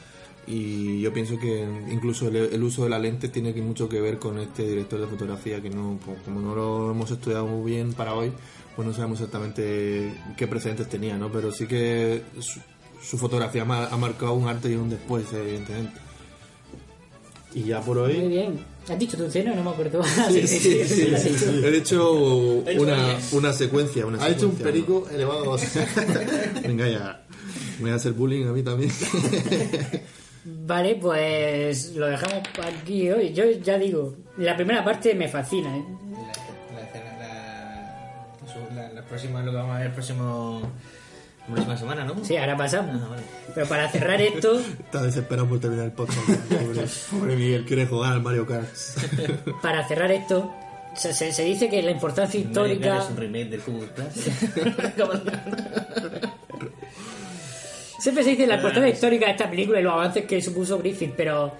Y yo pienso que incluso el, el uso de la lente tiene mucho que ver con este director de fotografía, que no, pues, como no lo hemos estudiado muy bien para hoy, pues no sabemos exactamente qué precedentes tenía, ¿no? Pero sí que su, fotografía ha marcado un antes y un después, evidentemente. Y ya por Muy hoy... bien. ¿Has dicho tu cena? No me acuerdo. Sí, sí, sí. He hecho He hecho una, una secuencia. Una Ha hecho un perico elevado a dos. ¿no? Venga ya. Me voy a hacer bullying a mí también. Vale, pues lo dejamos aquí hoy. Yo ya digo, la primera parte me fascina. ¿eh? La, la, escena- la, su- la- la próxima lo que vamos a ver el próximo la próxima semana, ¿no? Sí, ahora pasamos. Ah, vale. Pero para cerrar esto, Está desesperado por terminar el podcast. Pobre, pobre Miguel, quiere jugar al Mario Kart. para cerrar esto, se, se- se dice que la importancia Mario Kart histórica... Es un remake del Google. Siempre se dice la importancia histórica de esta película y los avances que supuso Griffith, pero.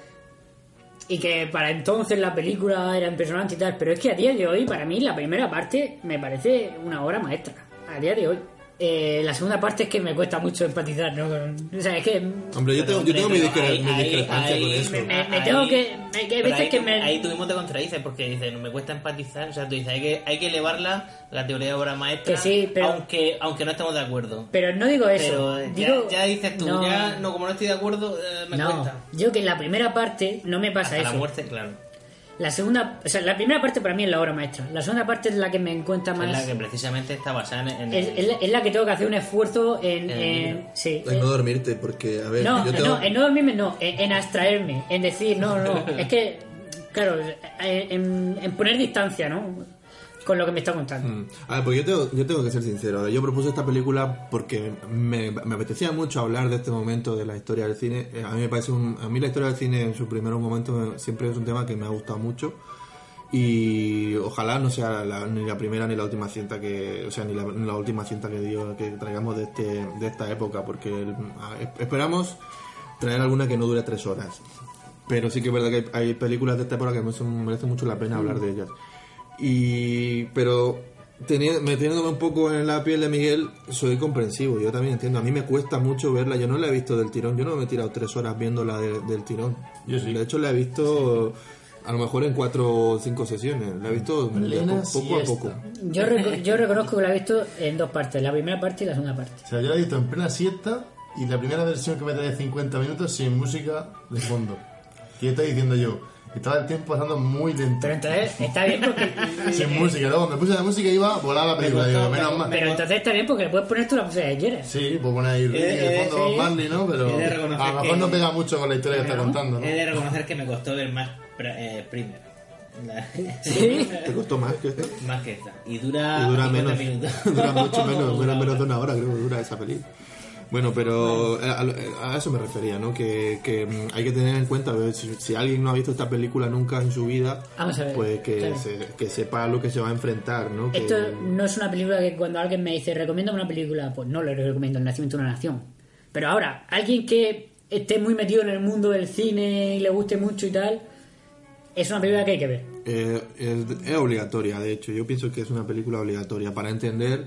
Y que para entonces la película era impresionante y tal, pero es que a día de hoy, para mí, la primera parte me parece una obra maestra. A día de hoy. Eh, la segunda parte es que me cuesta mucho empatizar, ¿no? O sea, es que. Hombre, yo tengo, yo tengo mi, Pero discre- ahí- mi ahí- discrepancia ahí con eso. me- me Ahí- tengo que- me- que hay pero veces ahí que me- Ahí tú mismo te contradices porque dices, no me cuesta empatizar. O sea, tú dices, hay que, hay que elevarla la teoría de obra maestra. Que sí, pero- Aunque, aunque no estemos de acuerdo. Pero no digo eso. Pero ya, digo, ya dices tú, no, ya, no, como no estoy de acuerdo, eh, me no. cuesta. Yo que en la primera parte no me pasa Hasta la eso. muerte, claro. La segunda, o sea, la primera parte para mí es la obra maestra. La segunda parte es la que me encuentra más. Es la que precisamente está basada en, en es, el- es la, es la que tengo que hacer un esfuerzo en. En en- libro. sí. En no dormirte, porque, a ver, No, yo tengo... no, en no dormirme no, en, en abstraerme, en decir, no, no, es que, claro, en, en poner distancia, ¿no? Con lo que me está contando. Mm. A ver, pues yo tengo, que ser sincero. Yo propuse esta película porque me, apetecía mucho hablar de este momento de la historia del cine. Eh, A mí me parece un, a mí la historia del cine en sus primeros momentos eh, siempre es un tema que me ha gustado mucho y ojalá no sea la- ni la primera ni la última cinta que, o sea, ni la, ni la última cinta que dio que traigamos de este, de esta época, porque esperamos traer alguna que no dure tres horas. Pero sí que es verdad que hay, hay películas de esta época que me son- merece mucho la pena hablar de ellas. Y pero teni- metiéndome un poco en la piel de Miguel, soy comprensivo. Yo también entiendo. A mí me cuesta mucho verla. Yo no la he visto del tirón. Yo no me he tirado tres horas viéndola de- del tirón. Yo sí. De hecho, la he visto a lo mejor en cuatro o cinco sesiones. La he visto Plena poco a siesta. poco. Yo, reco- yo reconozco que la he visto en dos partes, la primera parte y la segunda parte. O sea, yo la he visto en plena siesta y la primera versión que me trae 50 minutos sin música de fondo. ¿Qué estoy diciendo yo? Estaba el tiempo pasando muy lento. Pero entonces está bien porque... Sin música. Luego me puse la música y iba a volar la película. Digo, menos mal. Pero entonces está bien porque le puedes poner tú la música que quieras. Sí, puedo poner ahí Ricky de eh, fondo sí. Marley, ¿no? Pero He de reconocer a lo mejor que- no pega mucho con la historia que está contando, ¿no? He de reconocer que me costó ver más pr- eh, Primer. La- Sí. ¿Te costó más que esta? más que esta. Y dura, Y dura 50 menos, minutos. dura mucho menos, dura menos de una hora, creo que dura esa película. Bueno, pero a, a- a eso me refería, ¿no? Que, que mm, hay que tener en cuenta, si, si alguien no ha visto esta película nunca en su vida, Vamos a ver, pues que, claro. se- que sepa a lo que se va a enfrentar, ¿no? Que- Esto no es una película que cuando alguien me dice recomienda una película, pues no le recomiendo El nacimiento de una nación. Pero ahora, alguien que esté muy metido en el mundo del cine y le guste mucho y tal, es una película que hay que ver. Eh, es, es obligatoria, de hecho. Yo pienso que es una película obligatoria para entender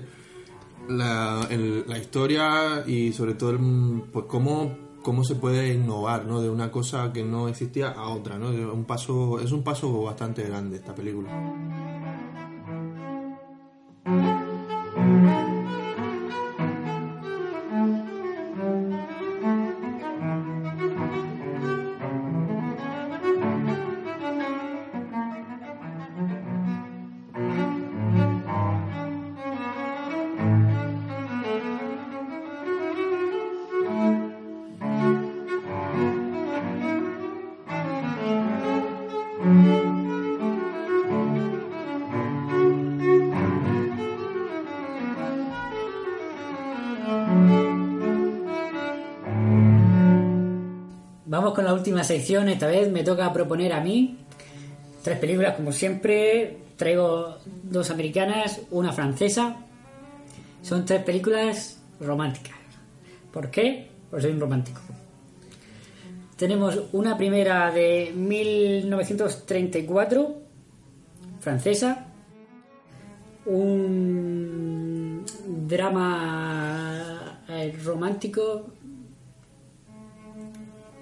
la, el- la historia y sobre todo el- pues cómo, cómo se puede innovar ¿no? de una cosa que no existía a otra. ¿no? Un paso, es un paso bastante grande esta película. Vamos con la última sección, esta vez me toca proponer a mí tres películas como siempre. Traigo dos americanas, una francesa. Son tres películas románticas. ¿Por qué? Pues soy un romántico. Tenemos una primera de 1934, francesa. Un drama eh, romántico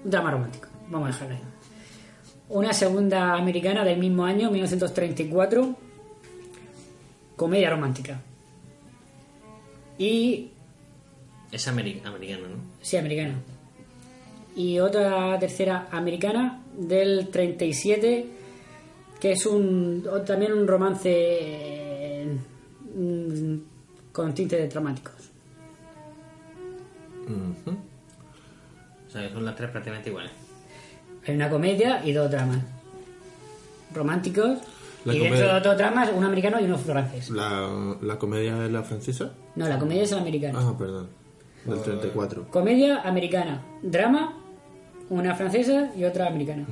un drama romántico, vamos a dejarlo ahí. Una segunda americana del mismo año, 1934, comedia romántica. Y. Es ameri- americano, ¿no? Sí, americana. Y otra tercera americana del 37, que es un también un romance eh, mm, con tintes dramáticos. O sea, que son las tres prácticamente iguales. Hay una comedia y dos dramas. Románticos. La y dentro de los dos dramas, uno americano y uno francés. La, la comedia es la francesa. No, la comedia es la americana. Ah, perdón. Del 34. Comedia americana. Drama, una francesa y otra americana.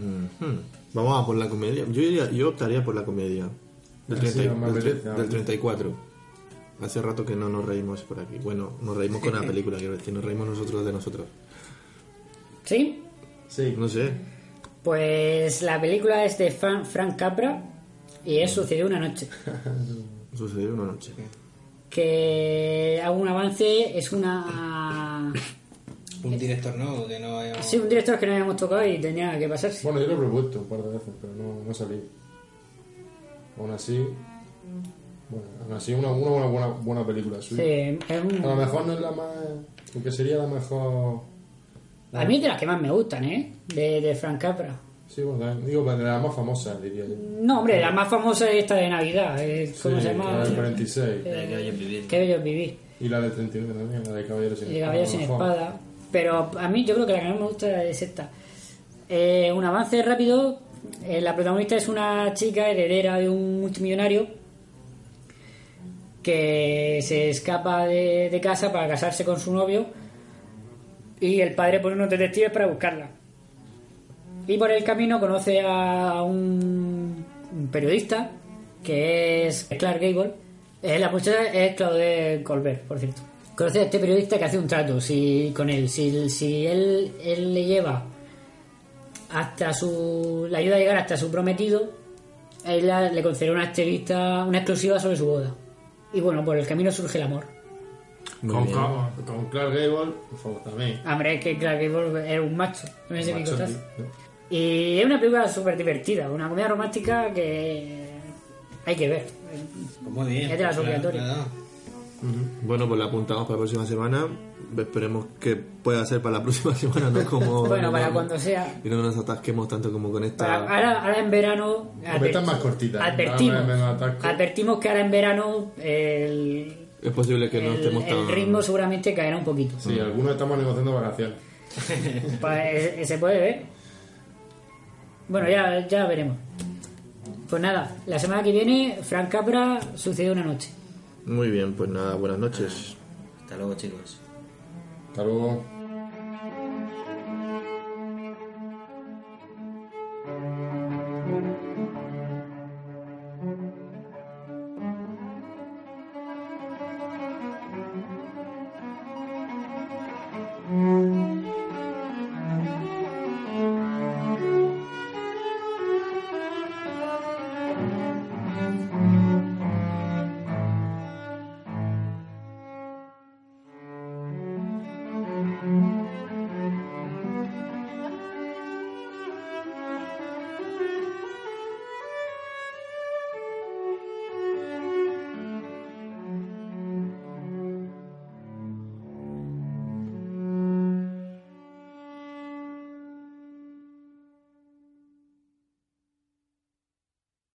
Vamos a por la comedia. Yo, iría- yo optaría por la comedia. Del, Ah, sí, 30 me del, del 34. Hace rato que no nos reímos por aquí. Bueno, nos reímos con la película, quiero decir, nos reímos nosotros de nosotros. ¿Sí? Sí. No sé. Pues la película es de Fran- Frank Capra y es Sucedió una noche. Sucedió una noche. Que hago un avance, es una... Un director nuevo que no haya... Sí, un director que no habíamos tocado y tenía que pasarse. Bueno, yo lo he propuesto un par de veces, pero no, no salí. Aún así. Bueno, aún así, una, una buena, buena, buena película Sí, suya. es un- A lo mejor no es la más. Porque sería la mejor. A mí es de las que más me gustan, ¿eh? De, de Frank Capra. Sí, bueno, digo, de las más famosas, diría yo. No, hombre, la más famosa es esta de Navidad. eh, ¿Cómo Sí, se llama? La del 46. Eh, que oyes vivir. Qué bello es vivir. Y la del 39 también, la de Caballero sin Y de lo sin espada. Pero a mí yo creo que la que más me gusta es esta. Eh, un avance rápido. eh, la protagonista es una chica heredera de un multimillonario que se escapa de, de casa para casarse con su novio y el padre pone unos detectives para buscarla. Y por el camino conoce a un, periodista que es Clark Gable. Eh, la muchacha es Claude Colbert, por cierto. Conoce a este periodista que hace un trato si, con él. Si, él, él le lleva hasta su. le ayuda a llegar hasta su prometido, ella le concede una entrevista, una exclusiva sobre su boda. Y bueno, por el camino surge el amor. Muy Con, bien. con, con Clark Gable, por favor, también. Hombre, es que Clark Gable era un macho. No ese Macho, picotazo. tío, ¿no? Y es una película súper divertida, una comedia romántica que hay que ver. Pues muy bien. Es de las Claro, obligatorias. Bueno, pues la apuntamos para la próxima semana. Esperemos que pueda ser para la próxima semana, no como. Bueno, para no- cuando sea. Y no nos atasquemos tanto como con esta. Para- ahora, ahora en verano. Es más cortita, ¿eh? Advertimos, advertimos que ahora en verano el, Es posible que no el- estemos tan. el ritmo seguramente caerá un poquito. Sí, algunos estamos negociando vacaciones. Pues, se puede ver. Bueno, ya, ya veremos. Pues nada, la semana que viene, Frank Capra sucedió una noche. Muy bien, pues nada, buenas noches. Hasta luego, chicos. Hasta luego.